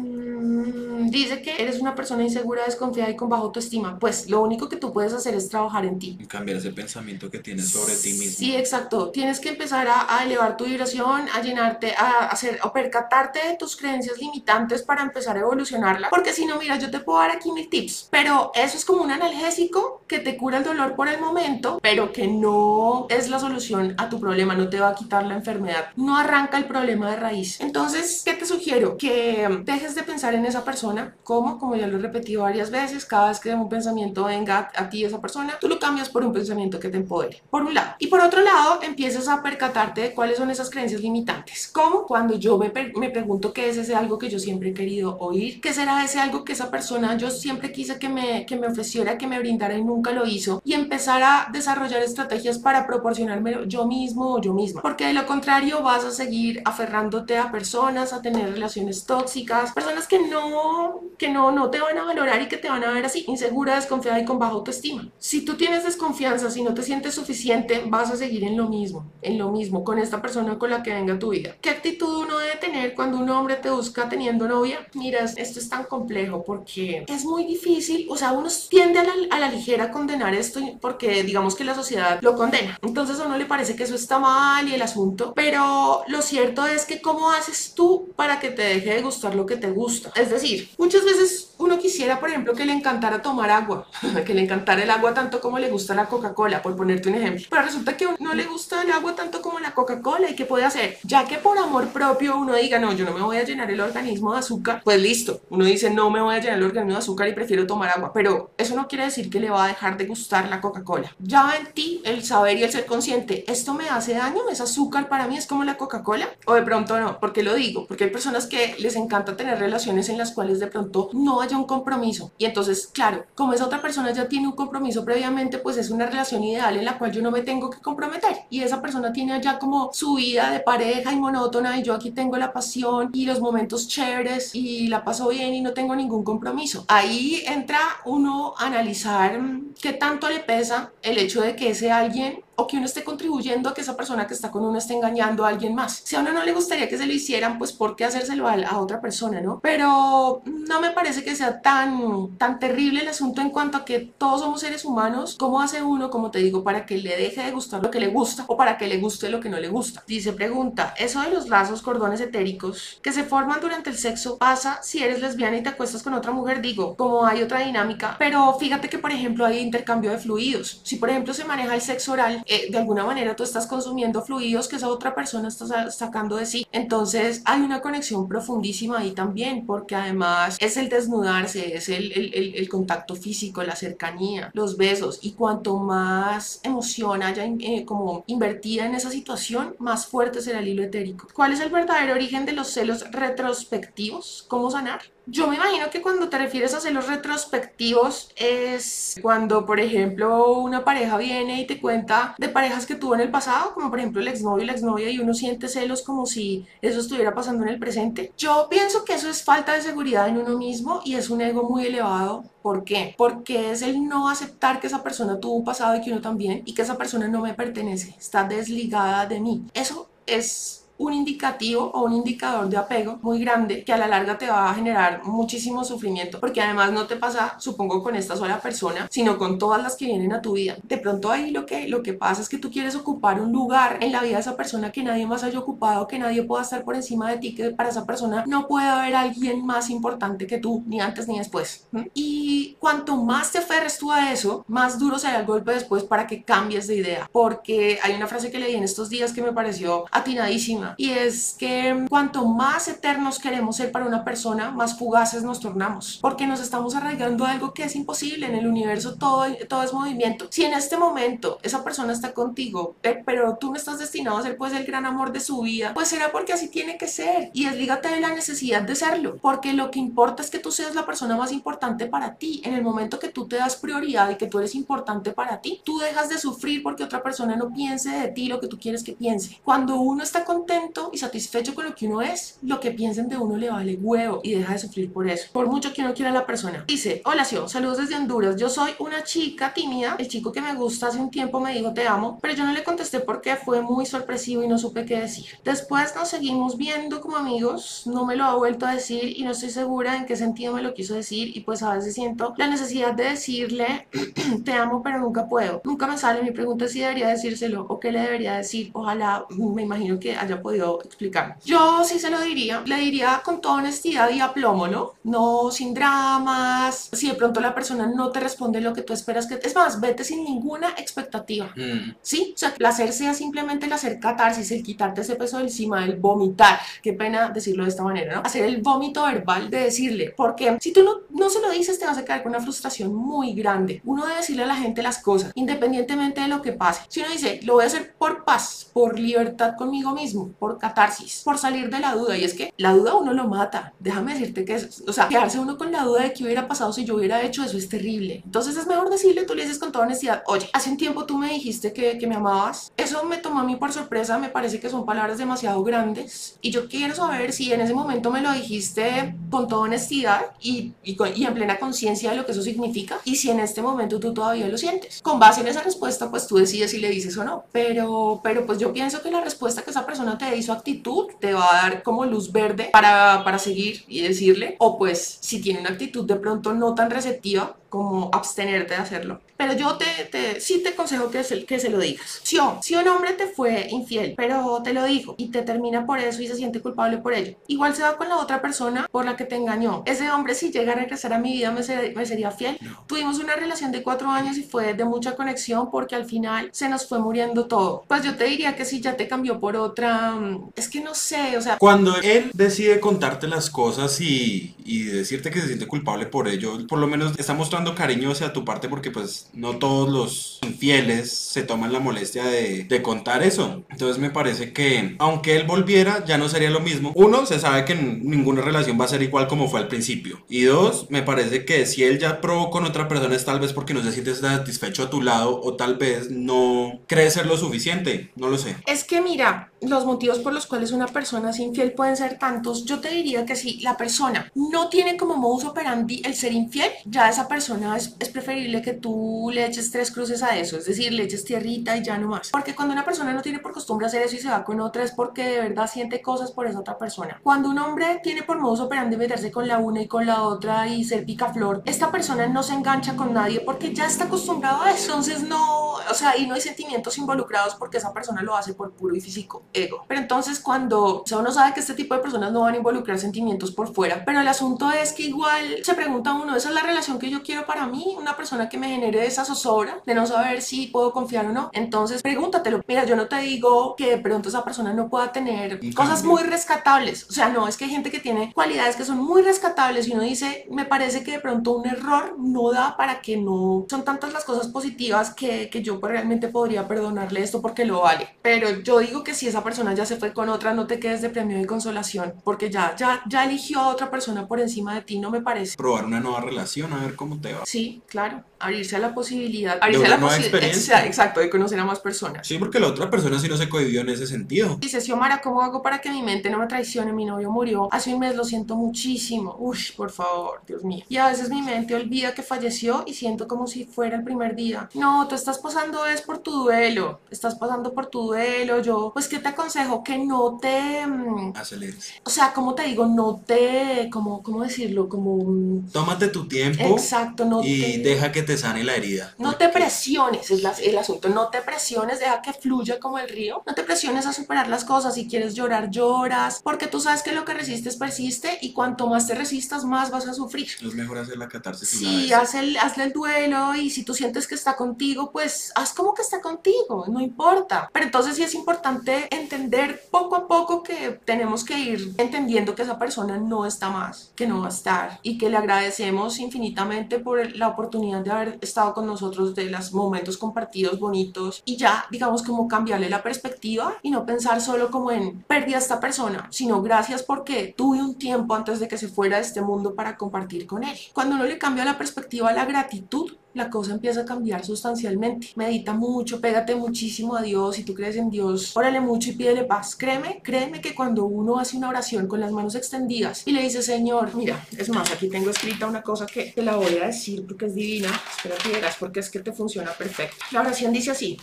dice que eres una persona insegura, desconfiada y con baja autoestima. Pues lo único que tú puedes hacer es trabajar en ti. Cambiar ese pensamiento que tienes sobre ti mismo. Sí, exacto. Tienes que empezar a, a elevar tu vibración, a llenarte, a hacer, o percatarte de tus creencias limitantes para empezar a evolucionarla. Porque si no, mira, yo te puedo dar aquí mil tips, pero eso es como un analgésico que te cura el dolor por el momento, pero que no es la solución a tu problema, no te va a quitar la enfermedad, no arranca el problema de raíz. Entonces, ¿qué te sugiero? Que dejes de pensar en esa persona, como, como ya lo he repetido varias veces, cada vez que un pensamiento venga a ti esa persona, tú lo cambias por un pensamiento que te empodere, por un lado. Y por otro lado, empiezas a percatarte de cuáles son esas creencias limitantes. Como cuando yo me, me pregunto qué es ese algo que yo siempre he querido oír, qué será ese algo que esa persona yo siempre quise que me, que me ofreciera, que me brindara y nunca lo hizo, y empezar a desarrollar estrategias para proporcionarme yo mismo o yo misma. Porque de lo contrario vas a seguir aferrándote a personas, a tener relaciones tóxicas, personas que no, que no, no te van a valorar y que te van a ver así, insegura, desconfiada y con baja autoestima. Si tú tienes desconfianza, si no te sientes suficiente, vas a seguir en lo mismo, en lo mismo, con esta persona con la que venga tu vida. ¿Qué actitud uno debe tener cuando un hombre te busca teniendo novia? Mira, esto es tan complejo porque es muy difícil, o sea, uno tiende a la, a la ligera a condenar esto porque digamos que la sociedad lo condena. Entonces a uno le parece que eso está mal y el asunto, pero lo cierto es que cómo haces tú para que te deje de gustar lo que te gusta. Es decir, muchas veces uno quisiera, por ejemplo, que le encantara tomar agua, [laughs] que le encantara el agua tanto como le gusta la Coca-Cola, por ponerte un ejemplo. Pero resulta que no le gusta el agua tanto como la Coca-Cola y qué puede hacer? Ya que por amor propio uno diga, no, yo no me voy a llenar el organismo de azúcar, pues listo. Uno dice, no me voy a llenar el organismo de azúcar y prefiero tomar agua. Pero eso no quiere decir que le va a dejar de gustar la Coca-Cola. Ya en ti el saber y el ser consciente, ¿esto me hace daño? ¿Es azúcar para mí? ¿Es como la Coca-Cola? O de pronto no, porque lo digo, porque hay personas que les encanta tener relaciones en las cuales de pronto no haya un compromiso. Y entonces, claro, como esa otra persona ya tiene un compromiso previamente, pues es una relación ideal en la cual yo no me tengo que comprometer. Y esa persona tiene allá como su vida de pareja y monótona y yo aquí tengo la pasión y los momentos chéveres y la paso bien y no tengo ningún compromiso. Ahí entra uno a analizar qué tanto le pesa el hecho de que ese alguien o que uno esté contribuyendo a que esa persona que está con uno esté engañando a alguien más. Si a uno no le gustaría que se lo hicieran, pues ¿por qué hacérselo a, a otra persona, no? Pero no me parece que sea tan, tan terrible el asunto en cuanto a que todos somos seres humanos. ¿Cómo hace uno, como te digo, para que le deje de gustar lo que le gusta o para que le guste lo que no le gusta? Dice, pregunta, ¿eso de los lazos, cordones etéricos que se forman durante el sexo pasa si eres lesbiana y te acuestas con otra mujer? Digo, como hay otra dinámica, pero fíjate que, por ejemplo, hay intercambio de fluidos. Si, por ejemplo, se maneja el sexo oral, de alguna manera tú estás consumiendo fluidos que esa otra persona está sacando de sí. Entonces hay una conexión profundísima ahí también, porque además es el desnudarse, es el contacto físico, la cercanía, los besos. Y cuanto más emoción haya eh, como invertida en esa situación, más fuerte será el hilo etérico. ¿Cuál es el verdadero origen de los celos retrospectivos? ¿Cómo sanar? Yo me imagino que cuando te refieres a celos retrospectivos es cuando, por ejemplo, una pareja viene y te cuenta de parejas que tuvo en el pasado, como por ejemplo el exnovio y la exnovia, y uno siente celos como si eso estuviera pasando en el presente. Yo pienso que eso es falta de seguridad en uno mismo y es un ego muy elevado. ¿Por qué? Porque es el no aceptar que esa persona tuvo un pasado y que uno también, y que esa persona no me pertenece, está desligada de mí. Eso es un indicativo o un indicador de apego muy grande que a la larga te va a generar muchísimo sufrimiento porque además no te pasa supongo con esta sola persona sino con todas las que vienen a tu vida. De pronto ahí lo que lo que pasa es que tú quieres ocupar un lugar en la vida de esa persona que nadie más haya ocupado que nadie pueda estar por encima de ti que para esa persona no puede haber alguien más importante que tú ni antes ni después y cuanto más te aferres tú a eso más duro será el golpe después para que cambies de idea porque hay una frase que leí en estos días que me pareció atinadísima y es que cuanto más eternos queremos ser para una persona, más fugaces nos tornamos, porque nos estamos arraigando algo que es imposible en el universo, todo, todo es movimiento. Si en este momento esa persona está contigo, eh, pero tú no estás destinado a ser pues el gran amor de su vida, pues será porque así tiene que ser y deslígate de la necesidad de serlo, porque lo que importa es que tú seas la persona más importante para ti. En el momento que tú te das prioridad y que tú eres importante para ti, tú dejas de sufrir porque otra persona no piense de ti lo que tú quieres que piense. Cuando uno está contento, y satisfecho con lo que uno es, lo que piensen de uno le vale huevo y deja de sufrir por eso, por mucho que uno quiera a la persona. Dice, hola Sio, saludos desde Honduras, yo soy una chica tímida, el chico que me gusta hace un tiempo me dijo te amo, pero yo no le contesté porque fue muy sorpresivo y no supe qué decir. Después nos seguimos viendo como amigos, no me lo ha vuelto a decir y no estoy segura en qué sentido me lo quiso decir y pues a veces siento la necesidad de decirle [clears throat] te amo pero nunca puedo. Nunca me sale, mi pregunta si debería decírselo o qué le debería decir. Ojalá, me imagino que haya podido explicar. Yo sí se lo diría, le diría con toda honestidad y aplomo, ¿no? No sin dramas, si de pronto la persona no te responde lo que tú esperas que... Es más, vete sin ninguna expectativa, mm. ¿sí? O sea, el hacer sea simplemente el hacer catarsis, el quitarte ese peso de encima, el vomitar, qué pena decirlo de esta manera, ¿no? Hacer el vómito verbal de decirle, porque si tú no, no se lo dices te vas a quedar con una frustración muy grande. Uno debe decirle a la gente las cosas, independientemente de lo que pase. Si uno dice, lo voy a hacer por paz, por libertad conmigo mismo, por catarsis, por salir de la duda. Y es que la duda uno lo mata. Déjame decirte que es, o sea, quedarse uno con la duda de qué hubiera pasado si yo hubiera hecho eso es terrible. Entonces es mejor decirle, tú le dices con toda honestidad, oye, hace un tiempo tú me dijiste que, que me amabas. Eso me tomó a mí por sorpresa, me parece que son palabras demasiado grandes. Y yo quiero saber si en ese momento me lo dijiste con toda honestidad y, y, y en plena conciencia de lo que eso significa. Y si en este momento tú todavía lo sientes. Con base en esa respuesta, pues tú decides si le dices o no. Pero, pero pues yo pienso que la respuesta que esa persona te y su actitud te va a dar como luz verde para, para seguir y decirle. O pues si tiene una actitud de pronto no tan receptiva, como abstenerte de hacerlo. Pero yo te, te sí te aconsejo que se, que se lo digas. Si, si un hombre te fue infiel, pero te lo dijo y te termina por eso y se siente culpable por ello, igual se va con la otra persona por la que te engañó. Ese hombre si llega a regresar a mi vida me, ser, me sería fiel. No. Tuvimos una relación de cuatro años y fue de mucha conexión porque al final se nos fue muriendo todo. Pues yo te diría que si ya te cambió por otra, mm, es que no sé, o sea... Cuando él decide contarte las cosas y, y decirte que se siente culpable por ello, por lo menos está mostrando cariño hacia tu parte porque pues no todos los infieles se toman la molestia de, de, contar eso. Entonces me parece que aunque él volviera ya no sería lo mismo. Uno, se sabe que ninguna relación va a ser igual como fue al principio. Y dos, me parece que si él ya probó con otra persona es tal vez porque no se siente satisfecho a tu lado o tal vez no cree ser lo suficiente. No lo sé. Es que mira, los motivos por los cuales una persona es infiel pueden ser tantos. Yo te diría que si la persona no tiene como modus operandi el ser infiel, ya esa persona es, es, preferible que tú le eches tres cruces a eso, es decir, le eches tierrita y ya no más. Porque cuando una persona no tiene por costumbre hacer eso y se va con otra es porque de verdad siente cosas por esa otra persona. Cuando un hombre tiene por modus operandi meterse con la una y con la otra y ser picaflor, esta persona no se engancha con nadie porque ya está acostumbrado a eso. Entonces no, o sea, y no hay sentimientos involucrados porque esa persona lo hace por puro y físico ego. Pero entonces cuando, o sea, uno sabe que este tipo de personas no van a involucrar sentimientos por fuera, pero el asunto es que igual se pregunta uno, ¿esa es la relación que yo quiero para mí, una persona que me genere esa zozobra de no saber si puedo confiar o no. Entonces, pregúntatelo. Mira, yo no te digo que de pronto esa persona no pueda tener cosas muy rescatables. O sea, no, es que hay gente que tiene cualidades que son muy rescatables y uno dice, me parece que de pronto un error no da para que no... Son tantas las cosas positivas que, que yo pues, realmente podría perdonarle esto porque lo vale. Pero yo digo que si esa persona ya se fue con otra, no te quedes de premio y consolación porque ya, ya, ya eligió a otra persona por encima de ti, no me parece. Probar una nueva relación, a ver cómo te va. Sí, claro, abrirse a la posibilidad, abrirse a la posibilidad, exacto, de conocer a más personas. Sí, porque la otra persona sí no se cohibió en ese sentido. Dice, Xiomara, ¿cómo hago para que mi mente no me traicione? Mi novio murió hace un mes, lo siento muchísimo. Uy, por favor, Dios mío. Y a veces mi mente olvida que falleció y siento como si fuera el primer día. No, tú estás pasando es por tu duelo, estás pasando por tu duelo. Yo, pues, ¿qué te aconsejo? Que no te... Mm, Aceleres. O sea, como te digo, no te... Como, ¿Cómo decirlo? Como... Tómate tu tiempo. Exacto, no y deja que te sane la herida. No te presiones, es la, el asunto. No te presiones, deja que fluya como el río. No te presiones a superar las cosas. Si quieres llorar, lloras. Porque tú sabes que lo que resistes persiste y cuanto más te resistas, más vas a sufrir. Es mejor hacer la catarsis. Sí, haz el, hazle el duelo y si tú sientes que está contigo, pues haz como que está contigo, no importa. Pero entonces sí es importante entender poco a poco que tenemos que ir entendiendo que esa persona no está más, que no va a estar y que le agradecemos infinitamente por la oportunidad de haber estado con nosotros, de los momentos compartidos bonitos y ya, digamos, como cambiarle la perspectiva y no pensar solo como en perdí a esta persona, sino gracias porque tuve un tiempo antes de que se fuera de este mundo para compartir con él. Cuando uno le cambia la perspectiva la gratitud, la cosa empieza a cambiar sustancialmente. Medita mucho, pégate muchísimo a Dios. Si tú crees en Dios, órale mucho y pídele paz. Créeme, créeme que cuando uno hace una oración con las manos extendidas y le dice, Señor, mira, es más, aquí tengo escrita una cosa que te la voy a decir porque es divina. Espera que verás porque es que te funciona perfecto. La oración dice así.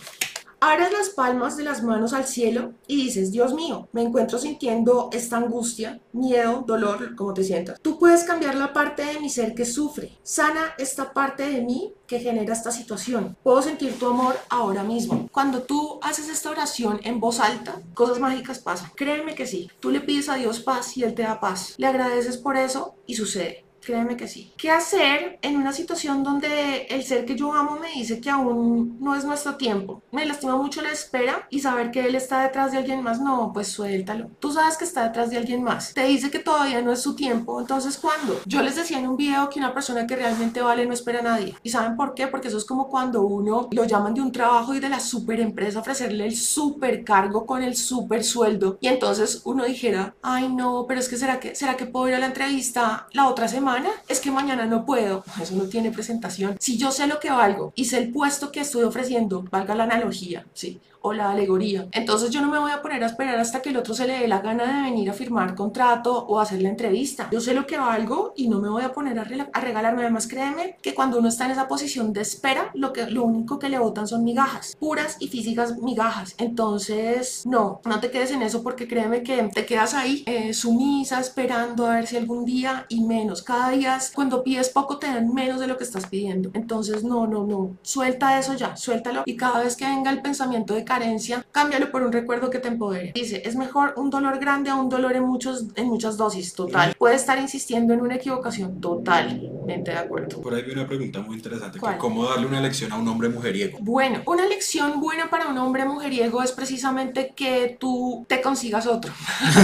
Abres las palmas de las manos al cielo y dices, Dios mío, me encuentro sintiendo esta angustia, miedo, dolor, como te sientas. Tú puedes cambiar la parte de mi ser que sufre. Sana esta parte de mí que genera esta situación. Puedo sentir tu amor ahora mismo. Cuando tú haces esta oración en voz alta, cosas mágicas pasan. Créeme que sí. Tú le pides a Dios paz y Él te da paz. Le agradeces por eso y sucede. Créeme que sí. ¿Qué hacer en una situación donde el ser que yo amo me dice que aún no es nuestro tiempo? Me lastima mucho la espera y saber que él está detrás de alguien más, no, pues suéltalo. Tú sabes que está detrás de alguien más. Te dice que todavía no es su tiempo, entonces ¿cuándo? Yo les decía en un video que una persona que realmente vale no espera a nadie. ¿Y saben por qué? Porque eso es como cuando uno lo llaman de un trabajo y de la super empresa ofrecerle el super cargo con el super sueldo y entonces uno dijera, ay no, pero es que será que será que puedo ir a la entrevista la otra semana? Es que mañana no puedo. Eso no tiene presentación. Si yo sé lo que valgo y sé el puesto que estoy ofreciendo, valga la analogía, sí o la alegoría. Entonces yo no me voy a poner a esperar hasta que el otro se le dé la gana de venir a firmar contrato o hacer la entrevista. Yo sé lo que valgo y no me voy a poner a, a regalarme. Además, créeme que cuando uno está en esa posición de espera, lo, que, lo único que le botan son migajas, puras y físicas migajas. Entonces, no, no te quedes en eso porque créeme que te quedas ahí eh, sumisa, esperando a ver si algún día y menos. Cada día, cuando pides poco, te dan menos de lo que estás pidiendo. Entonces, no, no, no. Suelta eso ya, suéltalo. Y cada vez que venga el pensamiento de carencia, cámbialo por un recuerdo que te empodere. Dice, es mejor un dolor grande a un dolor en, muchos, en muchas dosis, total. Puede estar insistiendo en una equivocación, totalmente de acuerdo. Por ahí hay una pregunta muy interesante, ¿cómo darle una lección a un hombre mujeriego? Bueno, una lección buena para un hombre mujeriego es precisamente que tú te consigas otro.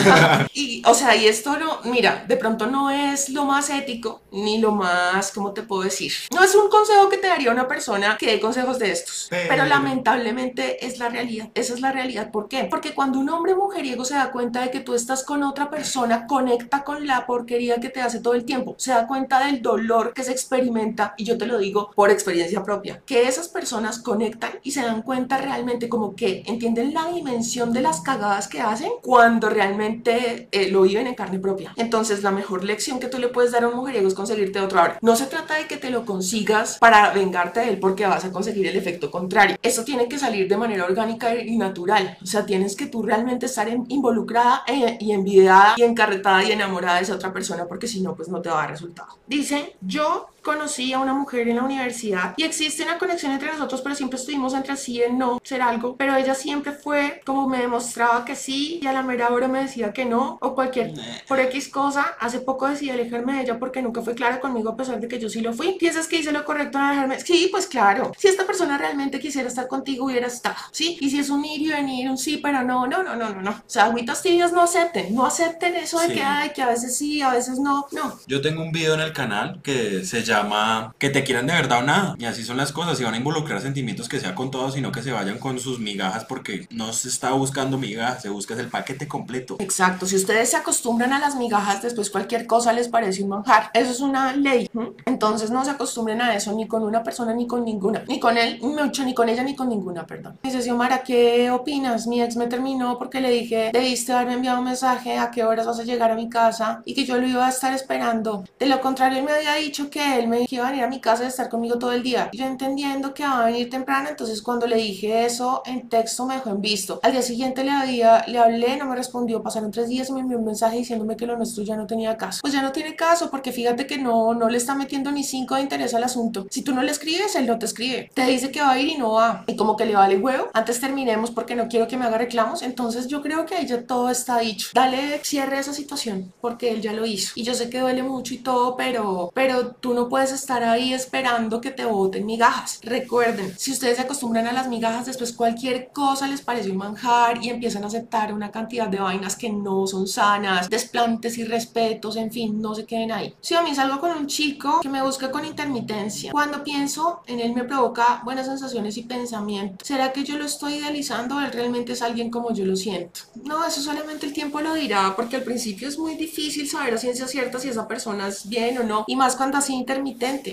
[laughs] y, o sea, y esto no, mira, de pronto no es lo más ético, ni lo más, ¿cómo te puedo decir? No es un consejo que te daría una persona que dé consejos de estos, pero lamentablemente es la realidad esa es la realidad. ¿Por qué? Porque cuando un hombre mujeriego se da cuenta de que tú estás con otra persona, conecta con la porquería que te hace todo el tiempo. Se da cuenta del dolor que se experimenta, y yo te lo digo por experiencia propia, que esas personas conectan y se dan cuenta realmente como que entienden la dimensión de las cagadas que hacen cuando realmente eh, lo viven en carne propia. Entonces, la mejor lección que tú le puedes dar a un mujeriego es conseguirte otro. Ahora, no se trata de que te lo consigas para vengarte de él porque vas a conseguir el efecto contrario. Eso tiene que salir de manera orgánica y natural. O sea, tienes que tú realmente estar involucrada eh, y envidiada y encarretada y enamorada de esa otra persona porque si no, pues no te va a dar resultado. Dice, yo conocí a una mujer en la universidad y existe una conexión entre nosotros, pero siempre estuvimos entre sí en no ser algo, pero ella siempre fue como me demostraba que sí y a la mera hora me decía que no o cualquier por X cosa. Hace poco decidí alejarme de ella porque nunca fue clara conmigo a pesar de que yo sí lo fui. ¿Piensas que hice lo correcto en alejarme? Sí, pues claro. Si esta persona realmente quisiera estar contigo, hubiera estado, ¿sí? Y si es un ir y venir, un sí, pero no, no, no, no, no, no. O sea, agüitas tibias no acepten, no acepten eso de que hay, que a veces sí, a veces no, no. Yo tengo un video en el canal que se llama llama que te quieran de verdad o nada. Y así son las cosas. Si van a involucrar sentimientos que sea con todos, sino que se vayan con sus migajas porque no se está buscando migajas, se busca el paquete completo. Exacto. Si ustedes se acostumbran a las migajas, después cualquier cosa les parece un manjar. Eso es una ley. Entonces no se acostumbren a eso ni con una persona ni con ninguna. Ni con él, mucho, ni con ella, ni con ninguna, perdón. Dice Xiomara, ¿qué opinas? Mi ex me terminó porque le dije, debiste haberme enviado un mensaje a qué horas vas a llegar a mi casa y que yo lo iba a estar esperando. De lo contrario, él me había dicho que él me dijo que iba a venir a mi casa a estar conmigo todo el día. Yo entendiendo que va a venir temprano, entonces cuando le dije eso en texto me dejó en visto. Al día siguiente le, había, le hablé, no me respondió. Pasaron tres días y me envió un mensaje diciéndome que lo nuestro ya no tenía caso. Pues ya no tiene caso porque fíjate que no, no le está metiendo ni cinco de interés al asunto. Si tú no le escribes, él no te escribe. Te dice que va a ir y no va. Y como que le vale huevo. Antes terminemos porque no quiero que me haga reclamos. Entonces yo creo que ahí ya todo está dicho. Dale cierre a esa situación porque él ya lo hizo. Y yo sé que duele mucho y todo, pero, pero tú no puedes estar ahí esperando que te boten migajas. Recuerden, si ustedes se acostumbran a las migajas, después cualquier cosa les parece un manjar y empiezan a aceptar una cantidad de vainas que no son sanas, desplantes y respetos, en fin, no se queden ahí. Si a mí salgo con un chico que me busca con intermitencia, cuando pienso en él me provoca buenas sensaciones y pensamientos. ¿Será que yo lo estoy idealizando o él realmente es alguien como yo lo siento? No, eso solamente el tiempo lo dirá, porque al principio es muy difícil saber a ciencia cierta si esa persona es bien o no, y más cuando así intermitente.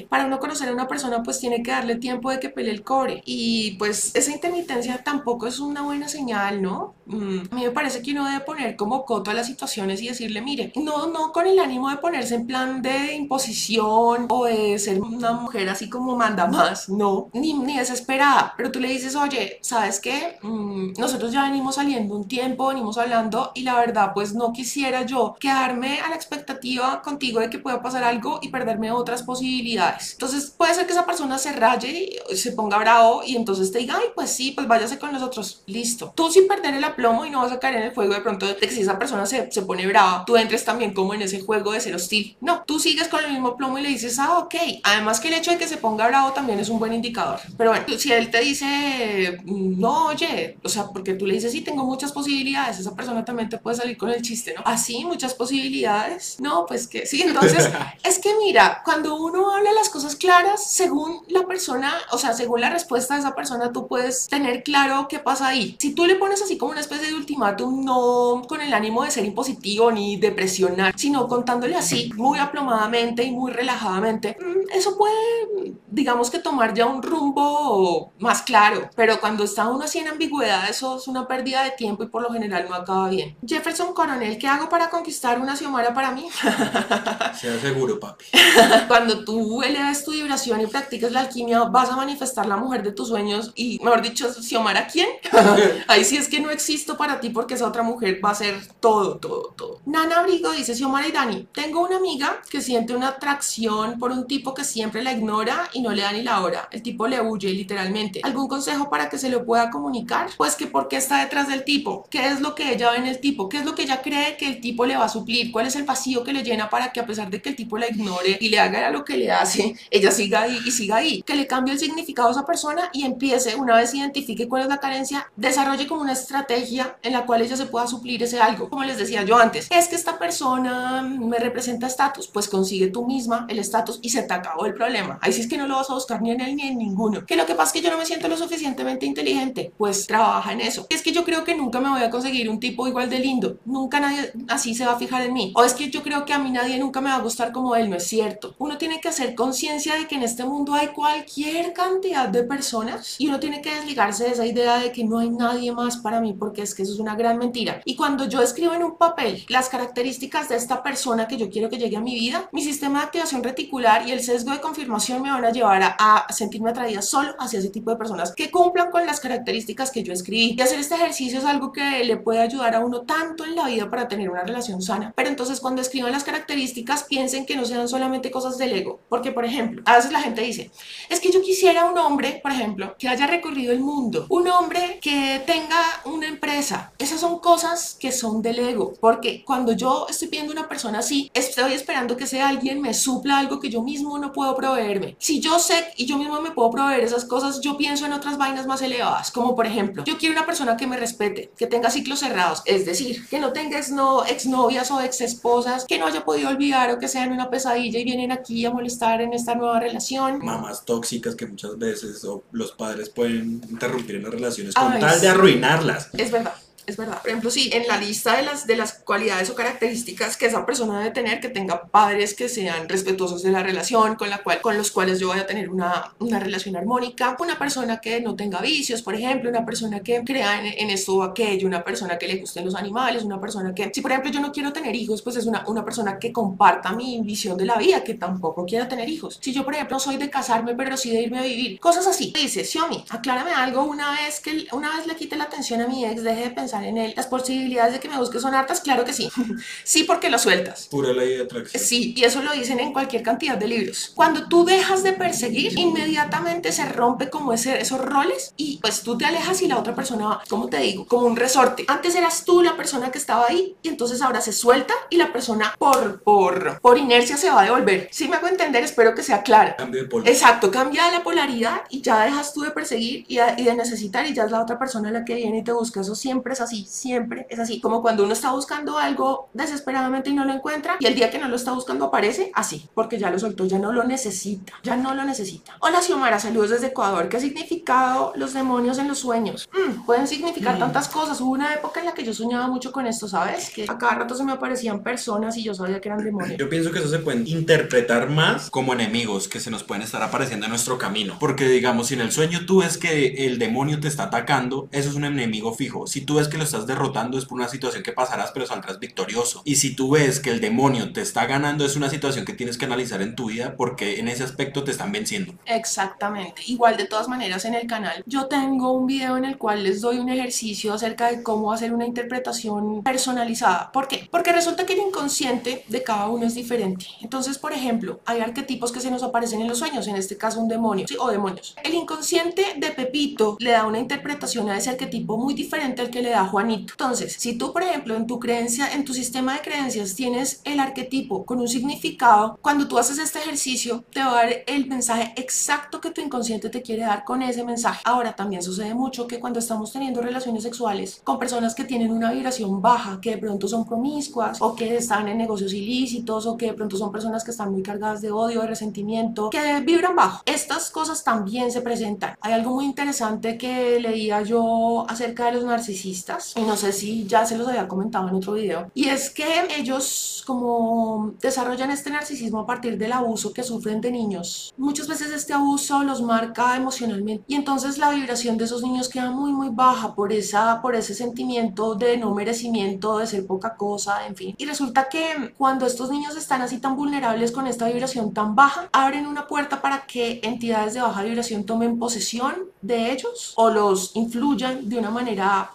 Para uno conocer a una persona, pues tiene que darle tiempo de que pelee el cobre. Y pues esa intermitencia tampoco es una buena señal, ¿no? Mm, a mí me parece que uno debe poner como coto a las situaciones y decirle, mire, no, no con el ánimo de ponerse en plan de imposición o de ser una mujer así como manda más, no, ni, ni desesperada. Pero tú le dices, oye, ¿sabes qué? Mm, nosotros ya venimos saliendo un tiempo, venimos hablando y la verdad, pues no quisiera yo quedarme a la expectativa contigo de que pueda pasar algo y perderme otras posibilidades posibilidades. Entonces puede ser que esa persona se raye, se ponga bravo y entonces te diga, ay, pues sí, pues váyase con nosotros, listo. Tú sin perder el aplomo y no vas a caer en el juego de pronto de que si esa persona se, se pone brava, tú entres también como en ese juego de ser hostil. No, tú sigues con el mismo plomo y le dices, ah, ok. Además que el hecho de que se ponga bravo también es un buen indicador. Pero bueno, si él te dice, no, oye, o sea, porque tú le dices, sí, tengo muchas posibilidades, esa persona también te puede salir con el chiste, ¿no? Así, muchas posibilidades. No, pues que sí, entonces, [laughs] es que mira, cuando uno habla las cosas claras, según la persona, o sea, según la respuesta de esa persona, tú puedes tener claro qué pasa ahí. Si tú le pones así como una especie de ultimátum, no con el ánimo de ser impositivo ni de presionar, sino contándole así, muy aplomadamente y muy relajadamente, mm, eso puede, digamos que tomar ya un rumbo más claro, pero cuando está uno así en ambigüedad, eso es una pérdida de tiempo y por lo general no acaba bien. Jefferson Coronel, ¿qué hago para conquistar una Xiomara para mí? [laughs] Sea seguro, papi. [laughs] Cuando tú eleves tu vibración y practicas la alquimia, vas a manifestar la mujer de tus sueños y, mejor dicho, Xiomara, ¿quién? [laughs] Ahí sí es que no existo para ti porque esa otra mujer va a ser todo, todo, todo. Nana Abrigo dice, Xiomara y Dani, tengo una amiga que siente una atracción por un tipo que siempre la ignora y no le da ni la hora. El tipo le huye literalmente. ¿Algún consejo para que se lo pueda comunicar? Pues que por qué está detrás del tipo, qué es lo que ella ve en el tipo, qué es lo que ella cree que el tipo le va a suplir, cuál es el vacío que le llena para que a pesar de que el tipo la ignore y le haga lo que le hace, ella siga ahí y siga ahí, que le cambie el significado a esa persona y empiece, una vez identifique cuál es la carencia, desarrolle como una estrategia en la cual ella se pueda suplir ese algo. Como les decía yo antes, es que esta persona me representa estatus, pues consigue tú misma el estatus y se te acabó el problema. Ahí sí es que no lo vas a buscar ni en él ni en ninguno. Que lo que pasa es que yo no me siento lo suficientemente inteligente, pues trabaja en eso. Es que yo creo que nunca me voy a conseguir un tipo igual de lindo, nunca nadie así se va a fijar en mí. O es que yo creo que a mí nadie nunca me va a gustar como él, no es cierto. Uno tiene que hacer conciencia de que en este mundo hay cualquier cantidad de personas y uno tiene que desligarse de esa idea de que no hay nadie más para mí porque es que eso es una gran mentira. Y cuando yo escribo en un papel las características de esta persona que yo quiero que llegue a mi vida, mi sistema de activación reticular y el sesgo de confirmación me van a llevar a, a sentirme atraída solo hacia ese tipo de personas que cumplan con las características que yo escribí. Y hacer este ejercicio es algo que le puede ayudar a uno tanto en la vida para tener una relación sana. Pero entonces cuando escriban las características piensen que no sean solamente cosas del Porque, por ejemplo, a veces la gente dice, es que yo quisiera un hombre, por ejemplo, que haya recorrido el mundo. Un hombre que tenga una empresa. Esas son cosas que son del ego. Porque cuando yo estoy viendo una persona así, estoy esperando que sea alguien me supla algo que yo mismo no puedo proveerme. Si yo sé y yo mismo me puedo proveer esas cosas, yo pienso en otras vainas más elevadas. Como por ejemplo, yo quiero una persona que me respete, que tenga ciclos cerrados. Es decir, que no tenga no, exnovias o ex esposas, que no haya podido olvidar o que sean una pesadilla y vienen aquí a molestar en esta nueva relación. Mamás tóxicas que muchas veces o los padres pueden interrumpir en las relaciones con tal de arruinarlas. Es verdad. Es verdad. Por ejemplo, si en la lista de las, de las cualidades o características que esa persona debe tener, que tenga padres que sean respetuosos de la relación, con, la cual, con los cuales yo voy a tener una, una relación armónica, una persona que no tenga vicios, por ejemplo, una persona que crea en, esto o aquello, una persona que le gusten los animales, una persona que, si por ejemplo yo no quiero tener hijos, pues es una, una persona que comparta mi visión de la vida, que tampoco quiera tener hijos. Si yo, por ejemplo, soy de casarme, pero sí de irme a vivir, cosas así. Dice, Xiaomi, aclárame algo, una vez que una vez le quite la atención a mi ex, deje de pensar en él, las posibilidades de que me busque son hartas, claro que sí. [laughs] sí, porque lo sueltas. Pura ley de atracción. Sí, y eso lo dicen en cualquier cantidad de libros. Cuando tú dejas de perseguir, inmediatamente se rompe como ese, esos roles y pues tú te alejas y la otra persona va, como te digo, como un resorte. Antes eras tú la persona que estaba ahí y entonces ahora se suelta y la persona por, por, por inercia se va a devolver. Si me hago entender, espero que sea claro. Cambio de Exacto, cambia la polaridad y ya dejas tú de perseguir y, y de necesitar y ya es la otra persona la que viene y te busca. Eso siempre es así, siempre es así. Como cuando uno está buscando algo desesperadamente y no lo encuentra y el día que no lo está buscando aparece así, porque ya lo soltó, ya no lo necesita, ya no lo necesita. Hola Xiomara, saludos desde Ecuador. ¿Qué ha significado los demonios en los sueños? Mm, pueden significar Mm. tantas cosas. Hubo una época en la que yo soñaba mucho con esto, ¿sabes? Que a cada rato se me aparecían personas y yo sabía que eran demonios. Yo pienso que eso se puede interpretar más como enemigos que se nos pueden estar apareciendo en nuestro camino. Porque digamos, si en el sueño tú ves que el demonio te está atacando, eso es un enemigo fijo. Si tú ves que lo estás derrotando es por una situación que pasarás, pero saldrás victorioso. Y si tú ves que el demonio te está ganando, es una situación que tienes que analizar en tu vida porque en ese aspecto te están venciendo. Exactamente. Igual de todas maneras en el canal yo tengo un video en el cual les doy un ejercicio acerca de cómo hacer una interpretación personalizada. ¿Por qué? Porque resulta que el inconsciente de cada uno es diferente. Entonces, por ejemplo, hay arquetipos que se nos aparecen en los sueños, en este caso un demonio o demonios. El inconsciente de Pepito le da una interpretación a ese arquetipo muy diferente al que le da Juanito. Entonces, si tú, por ejemplo, en tu creencia, en tu sistema de creencias tienes el arquetipo con un significado, cuando tú haces este ejercicio te va a dar el mensaje exacto que tu inconsciente te quiere dar con ese mensaje. Ahora, también sucede mucho que cuando estamos teniendo relaciones sexuales con personas que tienen una vibración baja, que de pronto son promiscuas o que están en negocios ilícitos o que de pronto son personas que están muy cargadas de odio, de resentimiento, que vibran bajo. Estas cosas también se presentan. Hay algo muy interesante que leía yo acerca de los narcisistas y no sé si ya se los había comentado en otro video y es que ellos como desarrollan este narcisismo a partir del abuso que sufren de niños. Muchas veces este abuso los marca emocionalmente y entonces la vibración de esos niños queda muy muy baja por esa por ese sentimiento de no merecimiento, de ser poca cosa, en fin. Y resulta que cuando estos niños están así tan vulnerables con esta vibración tan baja, abren una puerta para que entidades de baja vibración tomen posesión de ellos o los influyan de una manera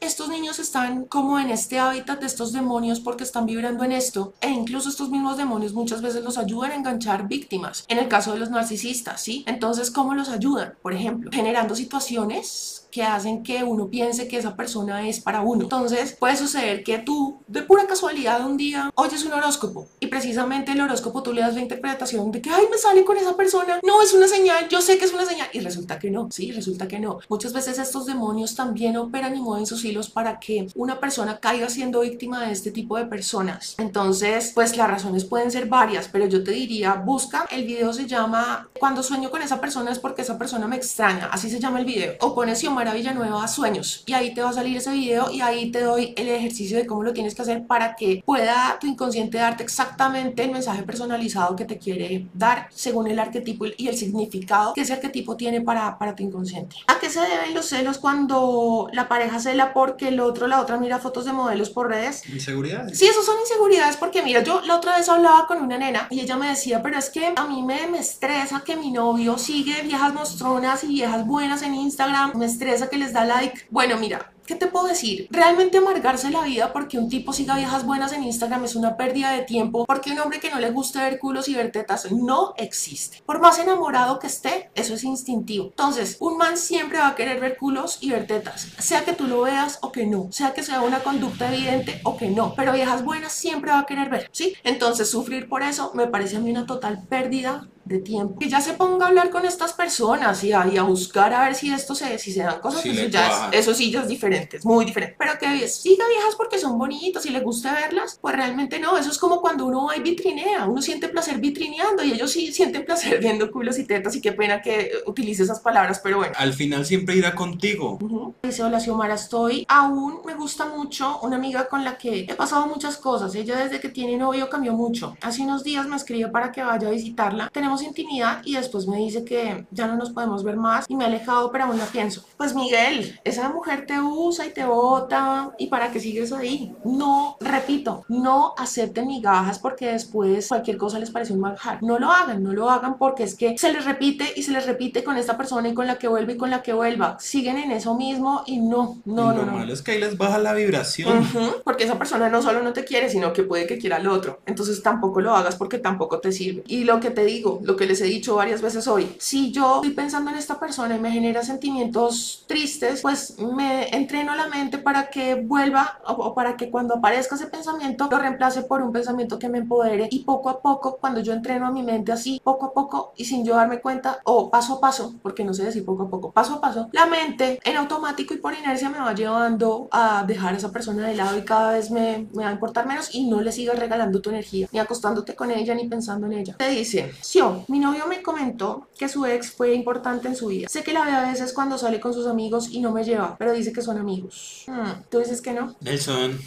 Estos niños están como en este hábitat de estos demonios porque están vibrando en esto e incluso estos mismos demonios muchas veces los ayudan a enganchar víctimas. En el caso de los narcisistas, ¿sí? Entonces, ¿cómo los ayudan? Por ejemplo, generando situaciones que hacen que uno piense que esa persona es para uno. Entonces puede suceder que tú de pura casualidad un día oyes un horóscopo y precisamente el horóscopo tú le das la interpretación de que, ay, me sale con esa persona, no, es una señal, yo sé que es una señal y resulta que no, sí, resulta que no. Muchas veces estos demonios también operan y mueven sus hilos para que una persona caiga siendo víctima de este tipo de personas. Entonces, pues las razones pueden ser varias, pero yo te diría, busca, el video se llama Cuando sueño con esa persona es porque esa persona me extraña, así se llama el video, o pones Xiomara Villanueva Sueños y ahí te va a salir ese video y ahí te doy el ejercicio de cómo lo tienes que hacer para que pueda tu inconsciente darte exactamente el mensaje personalizado que te quiere dar según el arquetipo y el significado que ese arquetipo tiene para, para tu inconsciente. ¿A qué se deben los celos cuando la pareja cela porque el otro, la otra mira fotos de modelos por redes? Inseguridades. Sí, eso son inseguridades porque mira, yo la otra vez hablaba con una nena y ella me decía, pero es que a mí me, me estresa que mi novio sigue viejas mostronas y viejas buenas en Instagram, me estresa que les da like. Bueno, mira, ¿Qué te puedo decir? Realmente amargarse la vida porque un tipo siga viejas buenas en Instagram es una pérdida de tiempo porque un hombre que no le gusta ver culos y ver tetas no existe. Por más enamorado que esté, eso es instintivo. Entonces, un man siempre va a querer ver culos y ver tetas, sea que tú lo veas o que no, sea que sea una conducta evidente o que no, pero viejas buenas siempre va a querer ver, ¿sí? Entonces, sufrir por eso me parece a mí una total pérdida de tiempo. Que ya se ponga a hablar con estas personas y a, y a buscar a ver si esto se, si se dan cosas, eso, ya es, eso sí ya es diferente, es muy diferente. Pero que siga viejas porque son bonitas y les gusta verlas, pues realmente no. Eso es como cuando uno va y vitrinea, uno siente placer vitrineando y ellos sí sienten placer [laughs] viendo culos y tetas y qué pena que utilice esas palabras, pero bueno. Al final siempre irá contigo. Ujú. Dice, hola Xiomara, estoy aún me gusta mucho una amiga con la que he pasado muchas cosas. Ella desde que tiene novio cambió mucho. Hace unos días me escribe para que vaya a visitarla. Tenemos intimidad y después me dice que ya no nos podemos ver más y me he alejado, pero aún la pienso. Pues Miguel, esa mujer te usa y te bota y para que sigues ahí. No, repito, no acepten migajas porque después cualquier cosa les parece un manjar. No lo hagan, no lo hagan porque es que se les repite y se les repite con esta persona y con la que vuelve y con la que vuelva. Siguen en eso mismo y no, no, y no, lo no. malo es que ahí les baja la vibración. Ujú, Porque esa persona no solo no te quiere, sino que puede que quiera al otro. Entonces tampoco lo hagas porque tampoco te sirve. Y lo que te digo, lo que les he dicho varias veces hoy, si yo estoy pensando en esta persona y me genera sentimientos tristes, pues me entreno la mente para que vuelva o, o para que cuando aparezca ese pensamiento lo reemplace por un pensamiento que me empodere. Y poco a poco, cuando yo entreno a mi mente así, poco a poco y sin yo darme cuenta, o paso a paso, porque no sé decir poco a poco, paso a paso, la mente en automático y por inercia me va llevando a dejar a esa persona de lado y cada vez me, me va a importar menos y no le sigas regalando tu energía, ni acostándote con ella, ni pensando en ella. Te dice, Sio, mi novio me comentó que su ex fue importante en su vida. Sé que la ve a veces cuando sale con sus amigos y no me lleva, pero dice que son amigos. Hmm, ¿Tú dices que no? Nelson.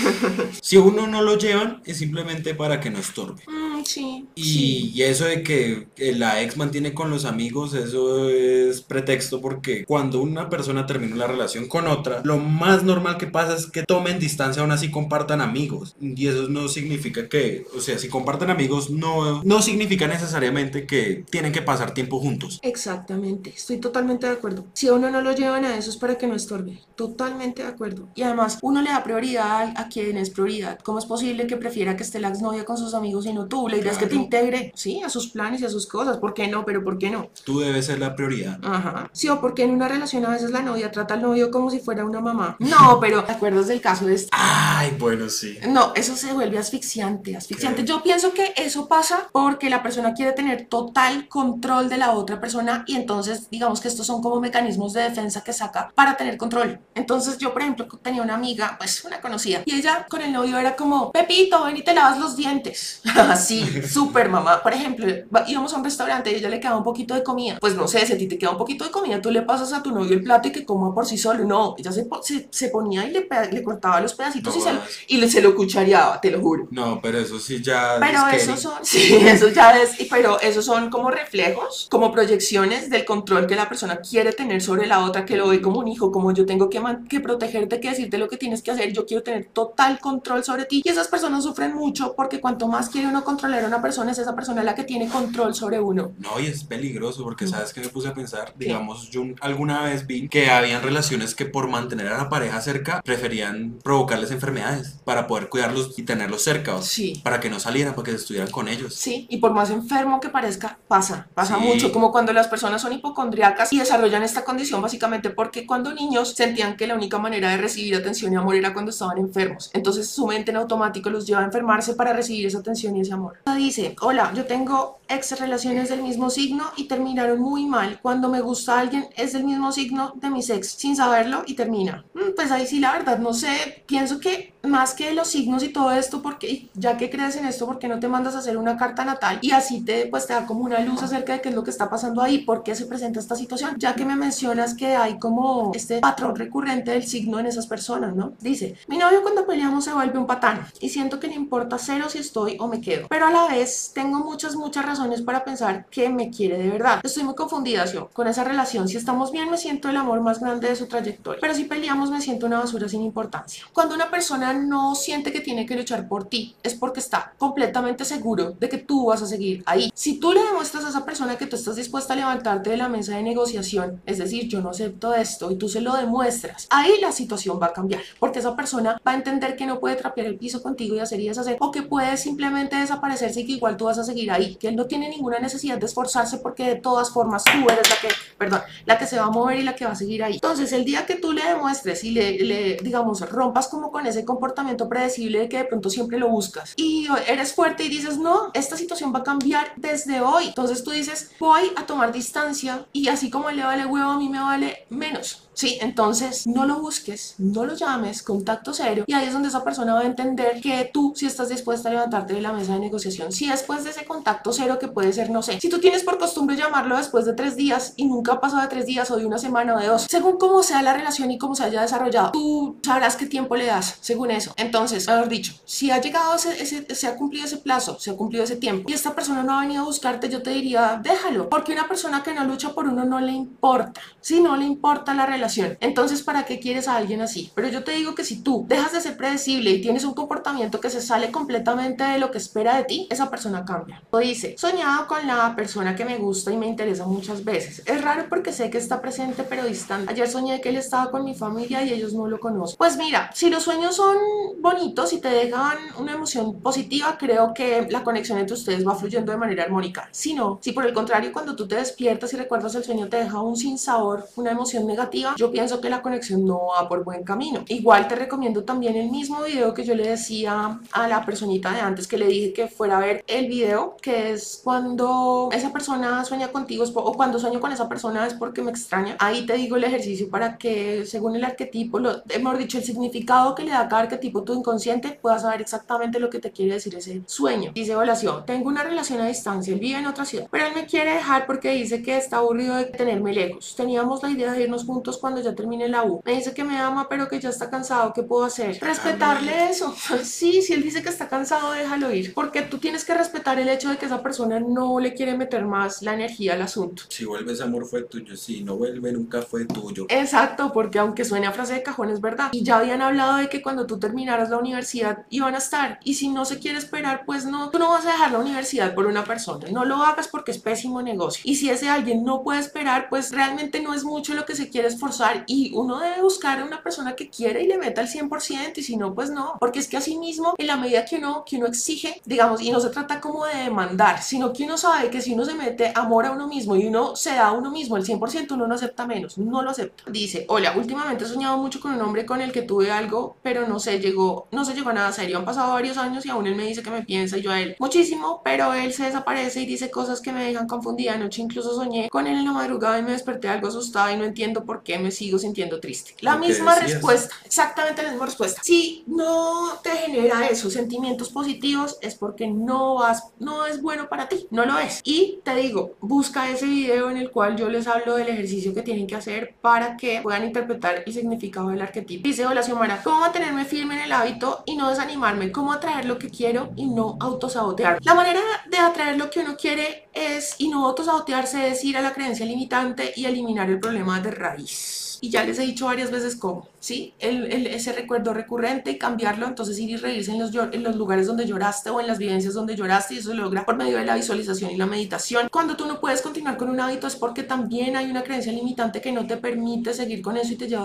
[laughs] si uno no lo llevan, es simplemente para que no estorbe. Sí. Y, sí. y eso de que la ex mantiene con los amigos, eso es pretexto porque cuando una persona termina la relación con otra, lo más normal que pasa es que tomen distancia, aún así compartan amigos. Y eso no significa que, o sea, si comparten amigos, no, no significa necesariamente que tienen que pasar tiempo juntos. Exactamente, estoy totalmente de acuerdo. Si a uno no lo llevan a eso es para que no estorbe. Totalmente de acuerdo. Y además, uno le da prioridad a, quien es prioridad. ¿Cómo es posible que prefiera que esté la exnovia con sus amigos y no tú? La idea es que te integre, sí, a sus planes y a sus cosas. ¿Por qué no? Pero ¿por qué no? Tú debes ser la prioridad. Ajá. Sí, o porque en una relación a veces la novia trata al novio como si fuera una mamá. [laughs] No, pero ¿te acuerdas del caso de este? Ay, bueno, sí. No, eso se vuelve asfixiante, asfixiante. Yo pienso que eso pasa porque la persona quiere tener total control de la otra persona y entonces digamos que estos son como mecanismos de defensa que saca para tener control. Entonces yo, por ejemplo, tenía una amiga, pues una conocida, y ella con el novio era como, Pepito, ven y te lavas los dientes. [laughs] Así, súper mamá. Por ejemplo, íbamos a un restaurante y a ella le quedaba un poquito de comida. Pues no sé, si a ti te queda un poquito de comida, tú le pasas a tu novio el plato y que coma por sí solo. No, ella se, se, se ponía y le, le cortaba los pedacitos y, se lo, y le, se lo cuchareaba, te lo juro. No, pero eso sí ya. Pero es que- esos son, [laughs] sí, eso ya es, pero esos son como reflejos, como proyecciones del control que la persona quiere tener sobre la otra, que lo ve como un hijo, como yo tengo que, que protegerte, que decirte lo que tienes que hacer, yo quiero tener total control sobre ti. Y esas personas sufren mucho porque cuanto más quiere uno controlar a una persona, es esa persona la que tiene control sobre uno. No, y es peligroso porque Mm. sabes que me puse a pensar, ¿Qué? digamos, yo alguna vez vi que habían relaciones que por mantener a la pareja cerca preferían provocarles enfermedades para poder cuidarlos y tenerlos cerca, o- Sí. para que no salieran, para que estuvieran con ellos. Sí, y por más enfermo que parezca, pasa, pasa Sí. mucho, como cuando las personas son hipocondriacas y desarrollan esta condición básicamente porque cuando niños sentían que la única manera de recibir atención y amor era cuando estaban enfermos. Entonces su mente en automático los lleva a enfermarse para recibir esa atención y ese amor. Dice, hola, yo tengo ex relaciones del mismo signo y terminaron muy mal. Cuando me gusta alguien es del mismo signo de mis ex, sin saberlo y termina. Mm, Pues ahí sí, la verdad, no sé, pienso que más que los signos y todo esto, porque ya que crees en esto, ¿por qué no te mandas a hacer una carta natal? Y así te, pues, te da como una luz acerca de qué es lo que está pasando ahí, por qué se presenta esta situación, ya que me mencionas que hay como este patrón recurrente del signo en esas personas, ¿no? Dice, mi novio cuando peleamos se vuelve un patán y siento que le importa cero si estoy o me quedo, pero a la vez tengo muchas, muchas razones para pensar que me quiere de verdad. Estoy muy confundida yo, con esa relación. Si estamos bien, me siento el amor más grande de su trayectoria, pero si peleamos, me siento una basura sin importancia. Cuando una persona no siente que tiene que luchar por ti, es porque está completamente seguro de que tú vas a seguir ahí. Si tú le demuestras a esa persona que tú estás dispuesta a levantarte de la mesa de negociación, es decir, yo no acepto esto, y tú se lo demuestras, ahí la situación va a cambiar, porque esa persona va a entender que no puede trapear el piso contigo y hacer y deshacer, o que puede simplemente desaparecerse y que igual tú vas a seguir ahí, que él no tiene ninguna necesidad de esforzarse porque de todas formas tú eres la que, perdón, la que se va a mover y la que va a seguir ahí. Entonces, el día que tú le demuestres y le, digamos, rompas como con ese comportamiento predecible de que de pronto siempre lo buscas y eres fuerte y dices, no, esta situación va a cambiar desde hoy. Entonces tú dices, voy a tomar distancia y así como le vale huevo, a mí me vale menos. Sí, entonces no lo busques, no lo llames, contacto cero. Y ahí es donde esa persona va a entender que tú sí estás dispuesta a levantarte de la mesa de negociación. Si después de ese contacto cero, que puede ser, no sé, si tú tienes por costumbre llamarlo después de tres días y nunca ha pasado de tres días o de una semana o de dos, según cómo sea la relación y cómo se haya desarrollado, tú sabrás qué tiempo le das, según eso. Entonces, mejor dicho, si ha llegado ese, ese, se ha cumplido ese plazo, se ha cumplido ese tiempo y esta persona no ha venido a buscarte, yo te diría, déjalo, porque una persona que no lucha por uno no le importa, si no le importa la relación. Entonces, ¿para qué quieres a alguien así? Pero yo te digo que si tú dejas de ser predecible y tienes un comportamiento que se sale completamente de lo que espera de ti, esa persona cambia. O dice, soñado con la persona que me gusta y me interesa muchas veces. Es raro porque sé que está presente pero distante. Ayer soñé que él estaba con mi familia y ellos no lo conocen. Pues mira, si los sueños son bonitos y te dejan una emoción positiva, creo que la conexión entre ustedes va fluyendo de manera armónica. Si no, si por el contrario cuando tú te despiertas y recuerdas el sueño te deja un sinsabor, una emoción negativa, yo pienso que la conexión no va por buen camino. Igual te recomiendo también el mismo video que yo le decía a la personita de antes que le dije que fuera a ver el video, que es cuando esa persona sueña contigo o cuando sueño con esa persona es porque me extraña. Ahí te digo el ejercicio para que según el arquetipo, lo, mejor dicho, el significado que le da cada arquetipo tu inconsciente, puedas saber exactamente lo que te quiere decir ese sueño. Dice evaluación, tengo una relación a distancia, él vive en otra ciudad, pero él me quiere dejar porque dice que está aburrido de tenerme lejos. Teníamos la idea de irnos juntos cuando ya termine la U. Me dice que me ama, pero que ya está cansado. ¿Qué puedo hacer? Respetarle eso. [laughs] Sí, si él dice que está cansado, déjalo ir. Porque tú tienes que respetar el hecho de que esa persona no le quiere meter más la energía al asunto. Si vuelve ese amor fue tuyo, si no vuelve nunca fue tuyo. Exacto, porque aunque suene a frase de cajón es verdad. Y ya habían hablado de que cuando tú terminaras la universidad iban a estar. Y si no se quiere esperar, pues no, tú no vas a dejar la universidad por una persona. No lo hagas porque es pésimo negocio. Y si ese alguien no puede esperar, pues realmente no es mucho lo que se quiere esforzar. Y uno debe buscar a una persona que quiere y le meta el 100%. Y si no, pues no. Porque es que así mismo, en la medida que uno, que uno exige, digamos, y no se trata como de demandar, sino que uno sabe que si uno se mete amor a uno mismo y uno se da a uno mismo el 100%, uno no acepta menos. No lo acepta. Dice, hola, últimamente he soñado mucho con un hombre con el que tuve algo, pero no sé, llegó, no se llegó a nada serio. Han pasado varios años y aún él me dice que me piensa y yo a él muchísimo, pero él se desaparece y dice cosas que me dejan confundida. Anoche incluso soñé con él en la madrugada y me desperté algo asustada y no entiendo por qué me sigo sintiendo triste. La Lo misma respuesta, exactamente la misma respuesta. Si no te genera esos sentimientos positivos es porque no vas, no es bueno para ti, no lo es. Y te digo, busca ese video en el cual yo les hablo del ejercicio que tienen que hacer para que puedan interpretar el significado del arquetipo. Dice, hola Xiomara, ¿cómo mantenerme firme en el hábito y no desanimarme? ¿Cómo atraer lo que quiero y no autosabotear? La manera de atraer lo que uno quiere es, y no autosabotearse, es ir a la creencia limitante y eliminar el problema de raíz. Y ya les he dicho varias veces cómo, ¿sí? El, el- ese recuerdo recurrente y cambiarlo, entonces ir y reírse en los, en los lugares donde lloraste o en las vivencias donde lloraste y eso se logra por medio de la visualización y la meditación. Cuando tú no puedes continuar con un hábito es porque también hay una creencia limitante que no te permite seguir con eso y te lleva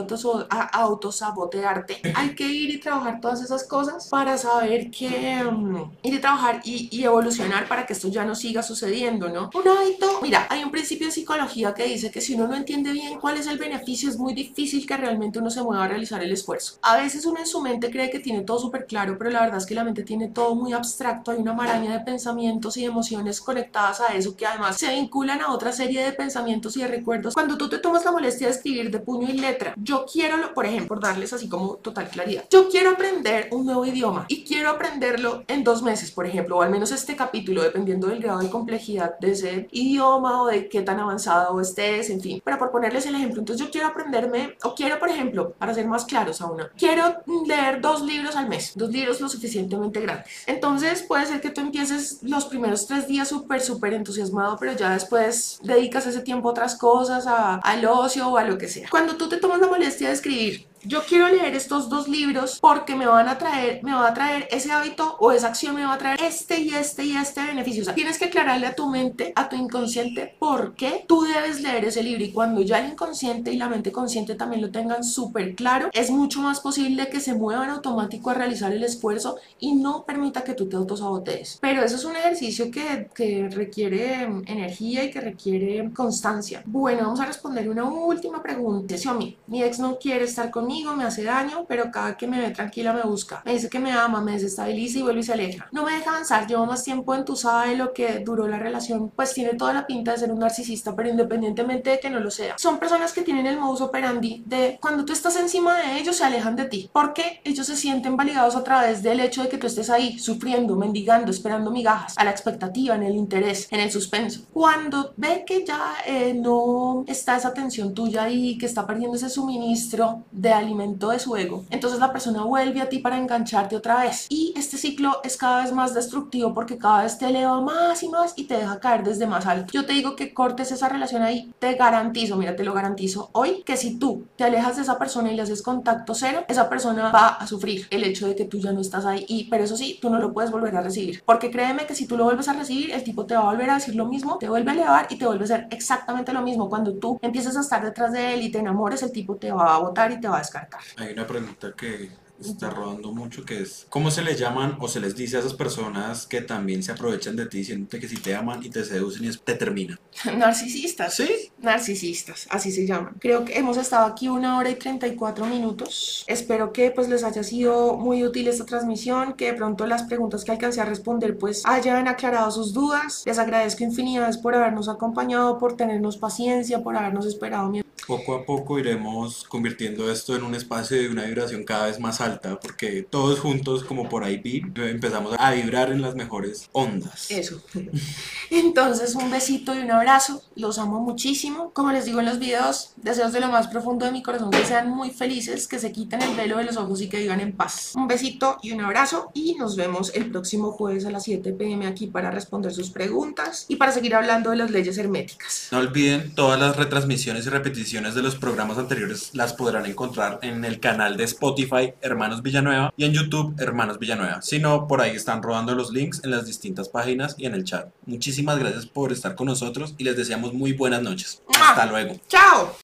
a a autosabotearte. Hay que ir y trabajar todas esas cosas para saber que mm, ir y trabajar y, y evolucionar para que esto ya no siga sucediendo, ¿no? Un hábito, mira, hay un principio de psicología que dice que si uno no entiende bien cuál es el beneficio, es muy difícil que realmente uno se mueva a realizar el esfuerzo. A veces uno en su mente cree que tiene todo súper claro, pero la verdad es que la mente tiene todo muy abstracto, hay una maraña de pensamientos y emociones conectadas a eso que además se vinculan a otra serie de pensamientos y de recuerdos. Cuando tú te tomas la molestia de escribir de puño y letra, yo quiero, por ejemplo, darles así como total claridad, yo quiero aprender un nuevo idioma y quiero aprenderlo en dos meses, por ejemplo, o al menos este capítulo, dependiendo del grado de complejidad de ese idioma o de qué tan avanzado estés, en fin. Pero por ponerles el ejemplo, entonces yo quiero aprenderme, o quiero, por ejemplo, para ser más claros aún, quiero leer dos libros al mes, dos libros lo suficientemente grandes. Entonces puede ser que tú empieces los primeros tres días súper, súper entusiasmado, pero ya después dedicas ese tiempo a otras cosas, a- al ocio o a lo que sea. Cuando tú te tomas la molestia de escribir, yo quiero leer estos dos libros porque me van a traer, me va a traer ese hábito o esa acción me va a traer este y este y este beneficio. O sea, tienes que aclararle a tu mente, a tu inconsciente, por qué tú debes leer ese libro. Y cuando ya el inconsciente y la mente consciente también lo tengan súper claro, es mucho más posible que se muevan automático a realizar el esfuerzo y no permita que tú te autosabotees. Pero eso es un ejercicio que, que requiere mm, energía y que requiere constancia. Bueno, vamos a responder una última pregunta. Xiaomi, mi ex no quiere estar conmigo, me hace daño, pero cada que me ve tranquila me busca. Me dice que me ama, me desestabiliza y vuelve y se aleja. No me deja avanzar, llevo más tiempo entusada de lo que duró la relación, pues tiene toda la pinta de ser un narcisista, pero independientemente de que no lo sea. Son personas que tienen el modus operandi de cuando tú estás encima de ellos se alejan de ti, porque ellos se sienten validados a través del hecho de que tú estés ahí sufriendo, mendigando, esperando migajas, a la expectativa, en el interés, en el suspenso. Cuando ve que ya eh, no está esa atención tuya y que está perdiendo ese suministro de alimento de su ego, entonces la persona vuelve a ti para engancharte otra vez. Y este ciclo es cada vez más destructivo porque cada vez te eleva más y más y te deja caer desde más alto. Yo te digo que cortes esa relación ahí, te garantizo, mira, te lo garantizo hoy, que si tú te alejas de esa persona y le haces contacto cero, esa persona va a sufrir el hecho de que tú ya no estás ahí. Y, pero eso sí, tú no lo puedes volver a recibir. Porque créeme que si tú lo vuelves a recibir, el tipo te va a volver a decir lo mismo, te vuelve a elevar y te vuelve a hacer exactamente lo mismo. Cuando tú empiezas a estar detrás de él y te enamores, el tipo te va a botar y te va a descartar. Hay una pregunta que está rodando mucho que es ¿cómo se les llaman o se les dice a esas personas que también se aprovechan de ti diciéndote que si te aman y te seducen y te terminan? [laughs] Narcisistas. Sí. Narcisistas, así se llaman. Creo que hemos estado aquí una hora y 34 minutos. Espero que pues les haya sido muy útil esta transmisión, que de pronto las preguntas que alcancé a responder pues hayan aclarado sus dudas. Les agradezco infinidades por habernos acompañado, por tenernos paciencia, por habernos esperado. Poco a poco iremos convirtiendo esto en un espacio de una vibración cada vez más alta, porque todos juntos, como por ahí vi, empezamos a vibrar en las mejores ondas. Eso. Entonces, un besito y un abrazo. Los amo muchísimo. Como les digo en los videos, deseos de lo más profundo de mi corazón que sean muy felices, que se quiten el velo de los ojos y que vivan en paz. Un besito y un abrazo y nos vemos el próximo jueves a las 7 pm aquí para responder sus preguntas y para seguir hablando de las leyes herméticas. No olviden, todas las retransmisiones y repeticiones de los programas anteriores las podrán encontrar en el canal de Spotify Hermanos Villanueva y en YouTube Hermanos Villanueva. Si no, por ahí están rodando los links en las distintas páginas y en el chat. Muchísimas gracias por estar con nosotros y les deseamos muy buenas noches. Hasta luego. Chao.